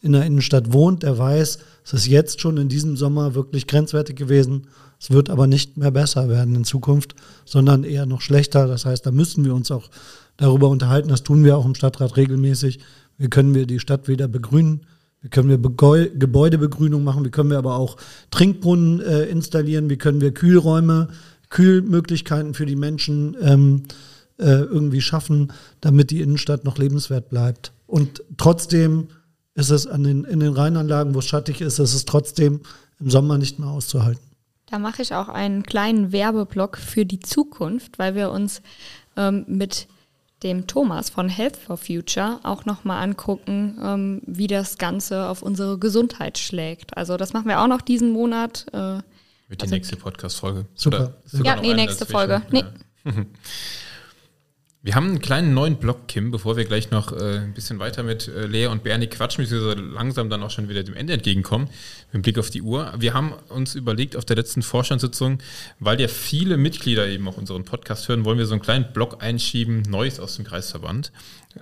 in der Innenstadt wohnt, der weiß, es ist jetzt schon in diesem Sommer wirklich grenzwertig gewesen. Es wird aber nicht mehr besser werden in Zukunft, sondern eher noch schlechter. Das heißt, da müssen wir uns auch darüber unterhalten. Das tun wir auch im Stadtrat regelmäßig. Wie können wir die Stadt wieder begrünen? Wie können wir Begäu Gebäudebegrünung machen? Wie können wir aber auch Trinkbrunnen äh, installieren? Wie können wir Kühlräume, Kühlmöglichkeiten für die Menschen ähm, äh, irgendwie schaffen, damit die Innenstadt noch lebenswert bleibt? Und trotzdem ist es an den, in den Rheinanlagen, wo es schattig ist, ist es trotzdem im Sommer nicht mehr auszuhalten. Da mache ich auch einen kleinen Werbeblock für die Zukunft, weil wir uns ähm, mit dem Thomas von Health for Future auch nochmal angucken, ähm, wie das Ganze auf unsere Gesundheit schlägt. Also das machen wir auch noch diesen Monat. Äh, Wird die also nächste Podcast-Folge. Super. Ja, nee, nächste Folge. Nee. Wir haben einen kleinen neuen Blog, Kim, bevor wir gleich noch äh, ein bisschen weiter mit äh, Lea und Bernie quatschen, beziehungsweise langsam dann auch schon wieder dem Ende entgegenkommen, mit Blick auf die Uhr. Wir haben uns überlegt auf der letzten Vorstandssitzung, weil ja viele Mitglieder eben auch unseren Podcast hören, wollen wir so einen kleinen Blog einschieben, Neues aus dem Kreisverband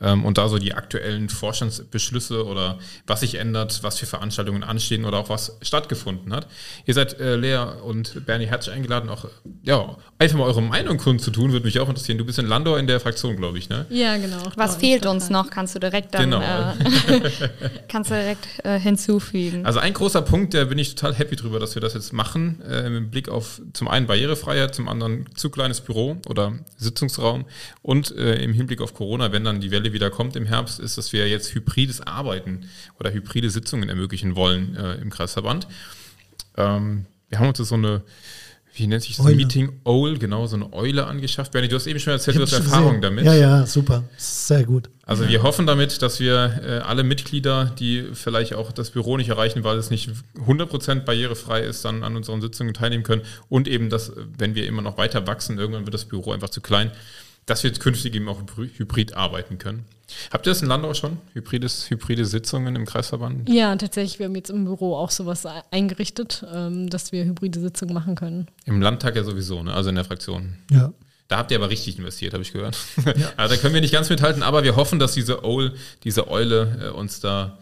und da so die aktuellen Vorstandsbeschlüsse oder was sich ändert, was für Veranstaltungen anstehen oder auch was stattgefunden hat. Ihr seid äh, Lea und Bernie herzlich eingeladen, auch ja, einfach mal eure Meinung kundzutun, würde mich auch interessieren. Du bist in Landau in der Fraktion, glaube ich, ne? Ja, genau. Was fehlt uns noch, kannst du direkt dann, genau. äh, kannst du direkt äh, hinzufügen. Also ein großer Punkt, da bin ich total happy drüber, dass wir das jetzt machen, äh, mit Blick auf zum einen Barrierefreiheit, zum anderen zu kleines Büro oder Sitzungsraum und äh, im Hinblick auf Corona, wenn dann die Welle Welle wieder kommt im Herbst, ist, dass wir jetzt hybrides Arbeiten oder hybride Sitzungen ermöglichen wollen äh, im Kreisverband. Ähm, wir haben uns so eine, wie nennt sich das, Eule. Meeting Owl, genau, so eine Eule angeschafft. Bernie, du hast eben schon erzählt, du hast Erfahrung gesehen. damit. Ja, ja, super. Sehr gut. Also ja. wir hoffen damit, dass wir äh, alle Mitglieder, die vielleicht auch das Büro nicht erreichen, weil es nicht 100% barrierefrei ist, dann an unseren Sitzungen teilnehmen können. Und eben, dass, wenn wir immer noch weiter wachsen, irgendwann wird das Büro einfach zu klein dass wir jetzt künftig eben auch hybrid arbeiten können. Habt ihr das in Landau schon? Hybrides, hybride Sitzungen im Kreisverband? Ja, tatsächlich. Wir haben jetzt im Büro auch sowas eingerichtet, ähm, dass wir hybride Sitzungen machen können. Im Landtag ja sowieso, ne? also in der Fraktion. Ja. Da habt ihr aber richtig investiert, habe ich gehört. Ja. also da können wir nicht ganz mithalten, aber wir hoffen, dass diese Owl, diese Eule äh, uns da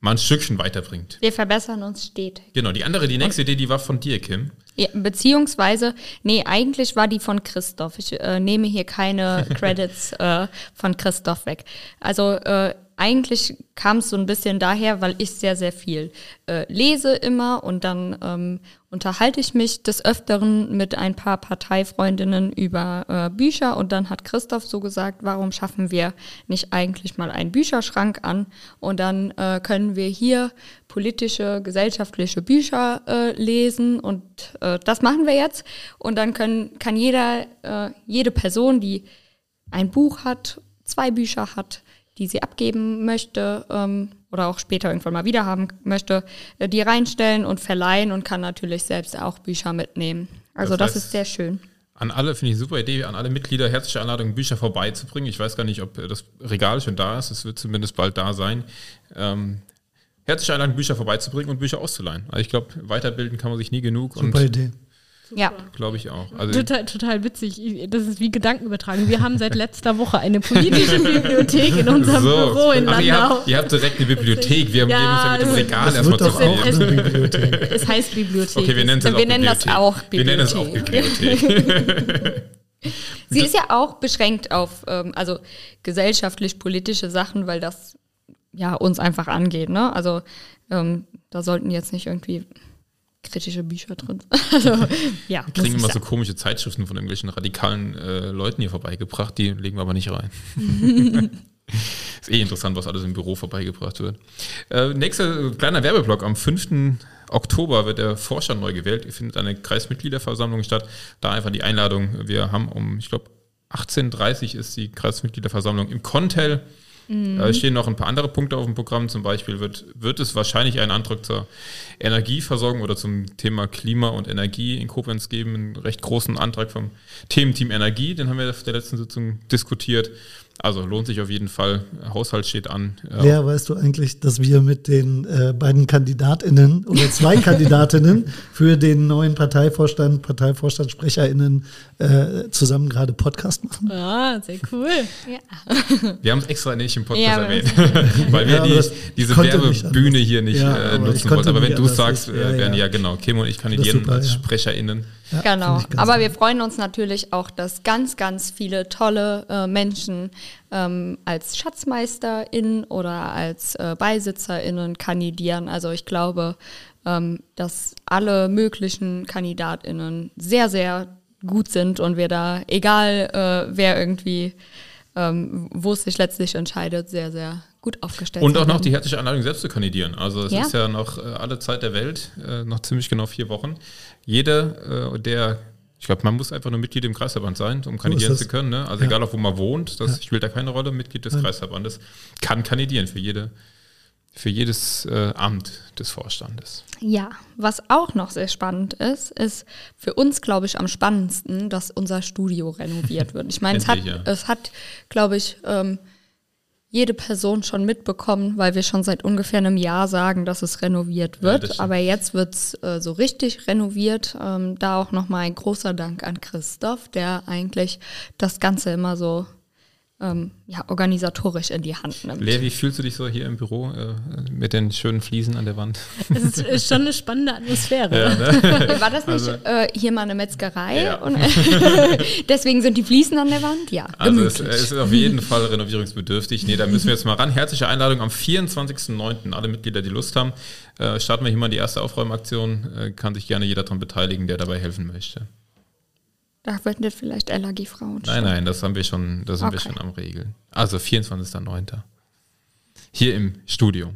mal ein Stückchen weiterbringt. Wir verbessern uns stetig. Genau, die andere, die nächste Idee, die war von dir, Kim. Ja, beziehungsweise, nee, eigentlich war die von Christoph. Ich äh, nehme hier keine Credits äh, von Christoph weg. Also äh, eigentlich kam es so ein bisschen daher, weil ich sehr, sehr viel äh, lese immer und dann ähm, unterhalte ich mich des Öfteren mit ein paar Parteifreundinnen über äh, Bücher und dann hat Christoph so gesagt, warum schaffen wir nicht eigentlich mal einen Bücherschrank an und dann äh, können wir hier politische, gesellschaftliche Bücher äh, lesen und äh, das machen wir jetzt und dann können, kann jeder, äh, jede Person, die ein Buch hat, zwei Bücher hat, die sie abgeben möchte ähm, oder auch später irgendwann mal wieder haben möchte, äh, die reinstellen und verleihen und kann natürlich selbst auch Bücher mitnehmen. Also das, heißt, das ist sehr schön. An alle, finde ich eine super Idee, an alle Mitglieder herzliche Einladung, Bücher vorbeizubringen. Ich weiß gar nicht, ob das Regal schon da ist, es wird zumindest bald da sein. Ähm, herzliche Einladung, Bücher vorbeizubringen und Bücher auszuleihen. Also ich glaube, weiterbilden kann man sich nie genug. Super Idee. Super. Ja. Glaube ich auch. Also total, total witzig. Das ist wie Gedankenübertragung. Wir haben seit letzter Woche eine politische Bibliothek in unserem so. Büro in Landau. Ihr habt, ihr habt, direkt eine Bibliothek. Wir ja, uns ja mit dem Regal erstmal zufrieden. Es heißt Bibliothek. Okay, wir nennen, es wir nennen das auch Bibliothek. Wir nennen es auch Bibliothek. Sie ist ja auch beschränkt auf ähm, also gesellschaftlich-politische Sachen, weil das ja uns einfach angeht. Ne? Also ähm, da sollten jetzt nicht irgendwie kritische Bücher drin. also, ja, wir kriegen immer so komische Zeitschriften von irgendwelchen radikalen äh, Leuten hier vorbeigebracht, die legen wir aber nicht rein. ist eh interessant, was alles im Büro vorbeigebracht wird. Äh, nächster kleiner Werbeblock. Am 5. Oktober wird der Vorstand neu gewählt. Findet eine Kreismitgliederversammlung statt. Da einfach die Einladung. Wir haben um, ich glaube, 18.30 Uhr ist die Kreismitgliederversammlung im Contel. Mhm. Es stehen noch ein paar andere Punkte auf dem Programm. Zum Beispiel wird, wird es wahrscheinlich einen Antrag zur Energieversorgung oder zum Thema Klima und Energie in Koblenz geben. Einen recht großen Antrag vom Thementeam Energie, den haben wir auf der letzten Sitzung diskutiert. Also lohnt sich auf jeden Fall. Haushalt steht an. Ja, weißt du eigentlich, dass wir mit den äh, beiden KandidatInnen oder zwei Kandidatinnen für den neuen Parteivorstand, ParteivorstandssprecherInnen äh, zusammen gerade Podcast machen? Ah, sehr cool. Ja. Wir haben es extra nicht im Podcast ja, erwähnt, weil wir ja, die, diese Werbebühne hier nicht ja, äh, nutzen wollten. Aber wenn du sagst, äh, werden ja, genau, Kim und ich kandidieren super, als SprecherInnen. Ja, genau. Aber toll. wir freuen uns natürlich auch, dass ganz, ganz viele tolle äh, Menschen ähm, als SchatzmeisterInnen oder als äh, BeisitzerInnen kandidieren. Also ich glaube, ähm, dass alle möglichen KandidatInnen sehr, sehr gut sind und wir da, egal äh, wer irgendwie, ähm, wo es sich letztlich entscheidet, sehr, sehr gut aufgestellt Und auch noch die herzliche Anleitung, selbst zu kandidieren. Also es ja. ist ja noch äh, alle Zeit der Welt, äh, noch ziemlich genau vier Wochen. Jeder, äh, der, ich glaube, man muss einfach nur Mitglied im Kreisverband sein, um kandidieren so zu können. Ne? Also ja. egal, auf wo man wohnt, das ja. spielt da keine Rolle, Mitglied des Nein. Kreisverbandes kann kandidieren für jede für jedes äh, Amt des Vorstandes. Ja, was auch noch sehr spannend ist, ist für uns, glaube ich, am spannendsten, dass unser Studio renoviert wird. Ich meine, es hat, ja. es hat, glaube ich, ähm, jede Person schon mitbekommen, weil wir schon seit ungefähr einem Jahr sagen, dass es renoviert wird. Ja, Aber jetzt wird es äh, so richtig renoviert. Ähm, da auch nochmal ein großer Dank an Christoph, der eigentlich das Ganze immer so ähm, ja, organisatorisch in die Hand nimmt. Lea, wie fühlst du dich so hier im Büro äh, mit den schönen Fliesen an der Wand? Es ist, ist schon eine spannende Atmosphäre. Ja, ne? War das nicht also, äh, hier mal eine Metzgerei? Ja. Und, deswegen sind die Fliesen an der Wand? Ja. Also es, es, ist auf jeden Fall renovierungsbedürftig. Nee, da müssen wir jetzt mal ran. Herzliche Einladung am 24.09. Alle Mitglieder, die Lust haben. Äh, starten wir hier mal die erste Aufräumaktion. Äh, kann sich gerne jeder daran beteiligen, der dabei helfen möchte. Da wird vielleicht Frauen. Nein, nein, das haben wir schon, das sind okay. wir schon am Regeln. Also 24.09. Hier im Studio.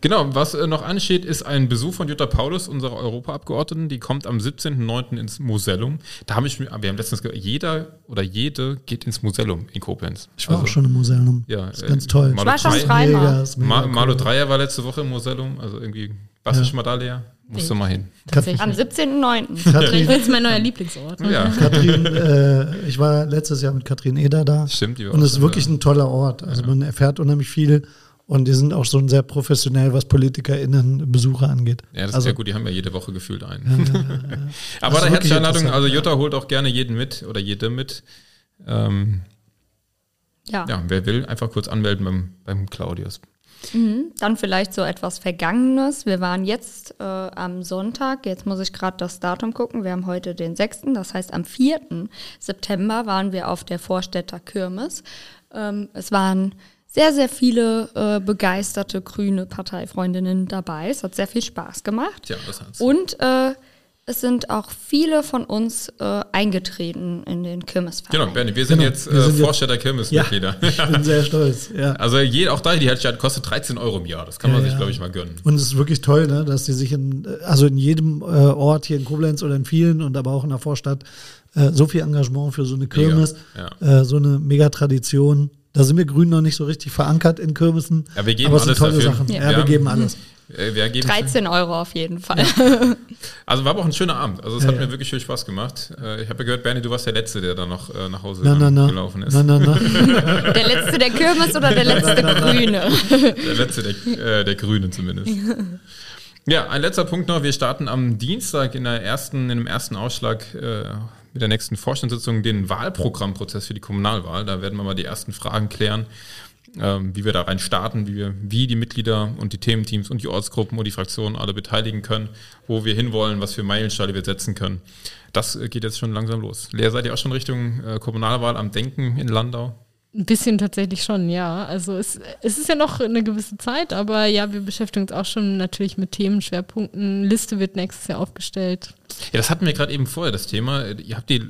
Genau, was äh, noch ansteht, ist ein Besuch von Jutta Paulus, unserer Europaabgeordneten. Die kommt am 17.09. ins Musellum. Da habe ich, wir haben letztens gehört, jeder oder jede geht ins Musellum in Koblenz. Ich war also, auch schon im Musellum. Ja, das ist ganz toll. Ich war schon dreimal. Malo Dreier war letzte Woche im Musellum, also irgendwie, warst ja. du schon mal da, Lea? Musst du mal hin. Am 17.09. Katrin, das ist mein neuer Lieblingsort. Ja. Katrin, äh, ich war letztes Jahr mit Katrin Eder da. Stimmt, die Und es ist wirklich ein toller Ort. Also ja. man erfährt unheimlich viel. Und die sind auch schon sehr professionell, was PolitikerInnen Besucher angeht. Ja, das also, ist ja gut, die haben ja jede Woche gefühlt einen. Ja, ja, ja. Aber da herzliche Einladung, also Jutta holt auch gerne jeden mit oder jede mit. Ähm, ja. ja, wer will, einfach kurz anmelden beim, beim Claudius. Mhm. Dann vielleicht so etwas Vergangenes. Wir waren jetzt äh, am Sonntag, jetzt muss ich gerade das Datum gucken, wir haben heute den 6., das heißt am 4. September waren wir auf der Vorstädter Kirmes. Ähm, es waren sehr, sehr viele äh, begeisterte grüne Parteifreundinnen dabei. Es hat sehr viel Spaß gemacht. Ja, das hat's. Und äh, es sind auch viele von uns äh, eingetreten in den Kirmesverein. Genau, Bernie, wir sind genau, jetzt wir sind äh, Vorsteller Kirmesmitglieder. Ja, ich bin sehr stolz. Ja. Also je, auch da, die Heldstadt kostet 13 Euro im Jahr. Das kann man ja, sich, glaube ich, mal gönnen. Und es ist wirklich toll, ne, dass die sich in, also in jedem äh, Ort hier in Koblenz oder in vielen und aber auch in der Vorstadt äh, so viel Engagement für so eine Kirmes, ja. Äh, so eine Megatradition. Da sind wir Grünen noch nicht so richtig verankert in Kirmessen. Ja, wir geben aber es sind tolle dafür. Sachen. Ja, ja wir geben alles. Äh, wir 13 Euro auf jeden Fall. Also war aber auch ein schöner Abend. Also es ja, hat mir wirklich viel Spaß gemacht. Äh, ich habe ja gehört, Bernie, du warst der Letzte, der da noch nach Hause na, na, na. gelaufen ist. Na, na, na. Der Letzte der Kirmes oder der Letzte Grüne? Der Letzte der, äh, der Grünen zumindest. Ja, ein letzter Punkt noch. Wir starten am Dienstag in, der ersten, in dem ersten Ausschlag äh, mit der nächsten Vorstandssitzung den Wahlprogrammprozess für die Kommunalwahl. Da werden wir mal die ersten Fragen klären ähm, wie wir da rein starten, wie wir, wie die Mitglieder und die Thementeams und die Ortsgruppen und die Fraktionen alle beteiligen können, wo wir hinwollen, was für Meilensteine wir setzen können. Das äh, geht jetzt schon langsam los. Lea, seid ihr auch schon Richtung äh, Kommunalwahl am Denken in Landau? Ein bisschen tatsächlich schon, ja. Also es, es ist ja noch eine gewisse Zeit, aber ja, wir beschäftigen uns auch schon natürlich mit Themenschwerpunkten. Liste wird nächstes Jahr aufgestellt. Ja, das hatten wir gerade eben vorher, das Thema. Ihr habt die äh,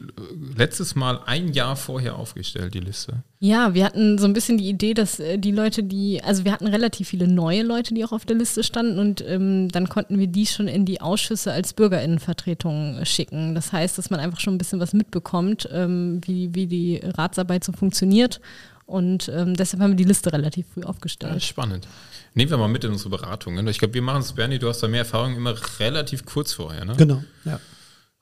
letztes Mal ein Jahr vorher aufgestellt, die Liste. Ja, wir hatten so ein bisschen die Idee, dass äh, die Leute, die, also wir hatten relativ viele neue Leute, die auch auf der Liste standen und ähm, dann konnten wir die schon in die Ausschüsse als Bürgerinnenvertretung schicken. Das heißt, dass man einfach schon ein bisschen was mitbekommt, ähm, wie, wie die Ratsarbeit so funktioniert Und ähm, deshalb haben wir die Liste relativ früh aufgestellt. Ja, spannend. Nehmen wir mal mit in unsere Beratungen. Ich glaube, wir machen es, Bernie, du hast da mehr Erfahrung immer relativ kurz vorher, ne? Genau, ja.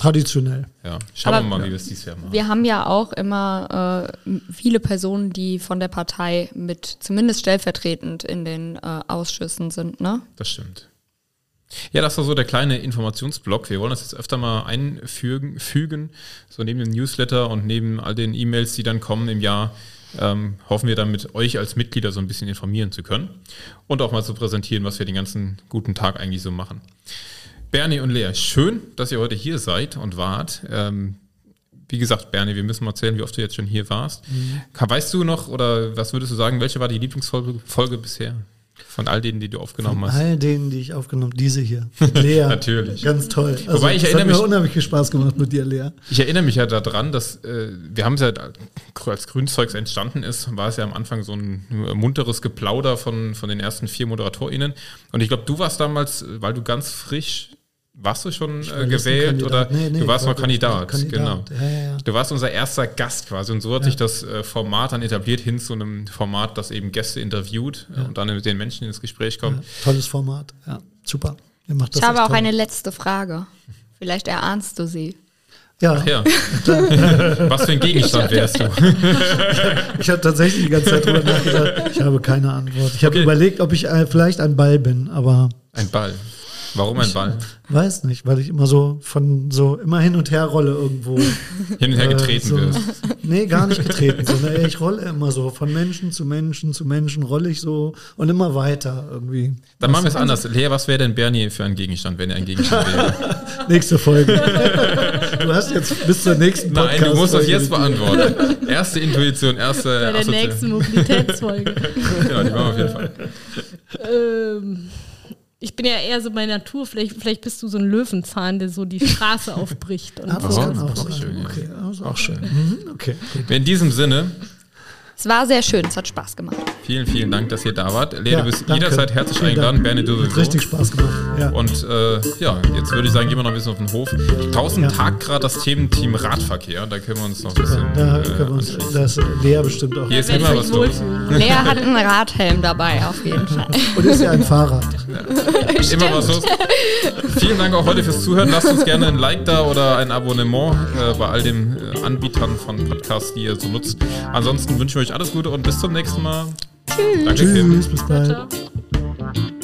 Traditionell. Ja, schauen Aber wir mal, wie wir es dieses Jahr machen. Wir haben ja auch immer äh, viele Personen, die von der Partei mit zumindest stellvertretend in den äh, Ausschüssen sind, ne? Das stimmt. Ja, das war so der kleine Informationsblock. Wir wollen das jetzt öfter mal einfügen, fügen, so neben dem Newsletter und neben all den E-Mails, die dann kommen im Jahr, ähm, hoffen wir dann mit euch als Mitglieder so ein bisschen informieren zu können und auch mal zu präsentieren, was wir den ganzen guten Tag eigentlich so machen. Bernie und Lea, schön, dass ihr heute hier seid und wart. Ähm, wie gesagt, Bernie, wir müssen mal erzählen, wie oft du jetzt schon hier warst. Mhm. Weißt du noch oder was würdest du sagen, welche war die Lieblingsfolge Folge bisher? Von all denen, die du aufgenommen Von hast. All denen, die ich aufgenommen habe, diese hier. Mit Lea. Natürlich. Ganz toll. Also, Wobei ich es erinnere hat mir mich, unheimlich viel Spaß gemacht mit dir, Lea. Ich erinnere mich ja daran, dass äh, wir haben es ja, als Grünzeugs entstanden ist, war es ja am Anfang so ein munteres Geplauder von, von den ersten vier ModeratorInnen. Und ich glaube, du warst damals, weil du ganz frisch warst du schon äh, gewählt oder nee, nee, du warst noch Kandidat, Kandidat, genau. Ja, ja, ja. Du warst unser erster Gast quasi und so hat sich das äh, Format dann etabliert hin zu einem Format, das eben Gäste interviewt äh, und dann mit den Menschen ins Gespräch kommt. tolles Format, ja, super. ich habe auch toll. eine letzte Frage. Vielleicht erahnst du sie. Ja. Ach ja. Was für ein Gegenstand wärst du? ich habe tatsächlich die ganze Zeit drüber nachgedacht. Ich habe keine Antwort. Ich habe okay. überlegt, ob ich vielleicht ein Ball bin, aber. Ein Ball. Warum ein Ball? Ich weiß nicht, weil ich immer so von so immer hin und her rolle irgendwo. hin und her getreten äh, so, wirst. Nee, gar nicht getreten, sondern ich rolle immer so von Menschen zu Menschen zu Menschen rolle ich so und immer weiter irgendwie. Dann machen wir es anders. Lea, was wäre denn Bernie für ein Gegenstand, wenn er ein Gegenstand wäre? Nächste Folge. du hast jetzt bis zur nächsten Podcast Nein, du musst das jetzt beantworten. Erste Intuition, erste Bei der Assozi nächsten Mobilitätsfolge. genau, die machen wir auf jeden Fall. Ähm ich bin ja eher so bei Natur, vielleicht, vielleicht bist du so ein Löwenzahn, der so die Straße aufbricht. Und ah, das so. kann auch, auch schön. Okay, also auch schön. Mhm, okay. In diesem Sinne, es war sehr schön, es hat Spaß gemacht. Vielen, vielen Dank, dass ihr da wart. Lea, ja, du bist danke. jederzeit herzlich vielen eingeladen. Bernie, du Hat richtig Spaß gemacht. Ja. Und äh, ja, jetzt würde ich sagen, gehen wir noch ein bisschen auf den Hof. Draußen ja. tagt gerade das Thementeam Radverkehr. Da können wir uns noch ein bisschen. Da äh, können wir uns, das Lea bestimmt auch. Hier ist immer was los. Lea hat einen Radhelm dabei, auf jeden Fall. Und ist ja ein Fahrrad. Ja. immer was los. Vielen Dank auch heute fürs Zuhören. Lasst uns gerne ein Like da oder ein Abonnement äh, bei all den äh, Anbietern von Podcasts, die ihr so nutzt. Ansonsten wünschen wir euch euch alles Gute und bis zum nächsten Mal. Tschüss. Danke, Tschüss. Bis bald.